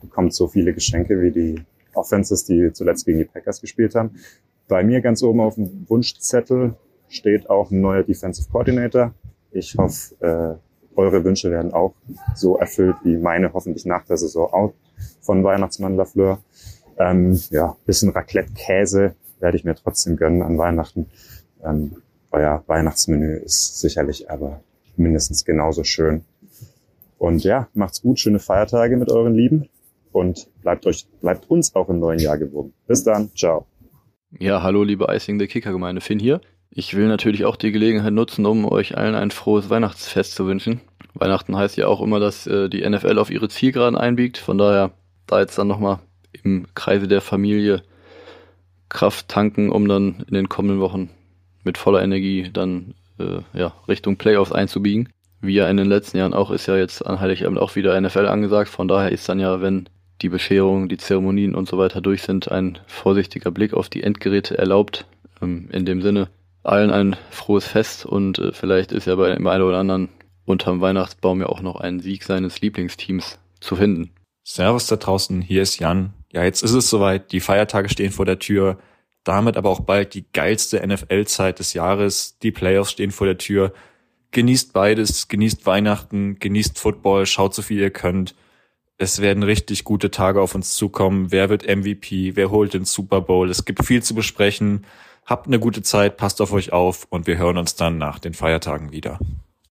bekommt so viele Geschenke wie die Offenses, die zuletzt gegen die Packers gespielt haben. Bei mir ganz oben auf dem Wunschzettel steht auch ein neuer Defensive Coordinator. Ich hoffe, äh, eure Wünsche werden auch so erfüllt wie meine hoffentlich nach der Saison auch von Weihnachtsmann Lafleur. Ähm, ja, bisschen Raclette-Käse werde ich mir trotzdem gönnen an Weihnachten. Ähm, euer Weihnachtsmenü ist sicherlich aber mindestens genauso schön. Und ja, macht's gut, schöne Feiertage mit euren Lieben und bleibt euch, bleibt uns auch im neuen Jahr gewogen. Bis dann, ciao. Ja, hallo liebe Icing der Kicker Gemeinde, Finn hier. Ich will natürlich auch die Gelegenheit nutzen, um euch allen ein frohes Weihnachtsfest zu wünschen. Weihnachten heißt ja auch immer, dass äh, die NFL auf ihre Zielgeraden einbiegt. Von daher da jetzt dann nochmal im Kreise der Familie Kraft tanken, um dann in den kommenden Wochen mit voller Energie dann äh, ja, Richtung Playoffs einzubiegen. Wie ja in den letzten Jahren auch, ist ja jetzt an Heiligabend auch wieder NFL angesagt. Von daher ist dann ja, wenn die Bescherung, die Zeremonien und so weiter durch sind, ein vorsichtiger Blick auf die Endgeräte erlaubt. Ähm, in dem Sinne, allen ein frohes Fest und äh, vielleicht ist ja bei dem einen oder anderen unterm Weihnachtsbaum ja auch noch ein Sieg seines Lieblingsteams zu finden. Servus da draußen, hier ist Jan. Ja, jetzt ist es soweit, die Feiertage stehen vor der Tür, damit aber auch bald die geilste NFL-Zeit des Jahres, die Playoffs stehen vor der Tür. Genießt beides, genießt Weihnachten, genießt Football, schaut so viel ihr könnt Es werden richtig gute Tage auf uns zukommen. Wer wird MVP? Wer holt den Super Bowl? Es gibt viel zu besprechen. Habt eine gute Zeit, passt auf euch auf und wir hören uns dann nach den Feiertagen wieder.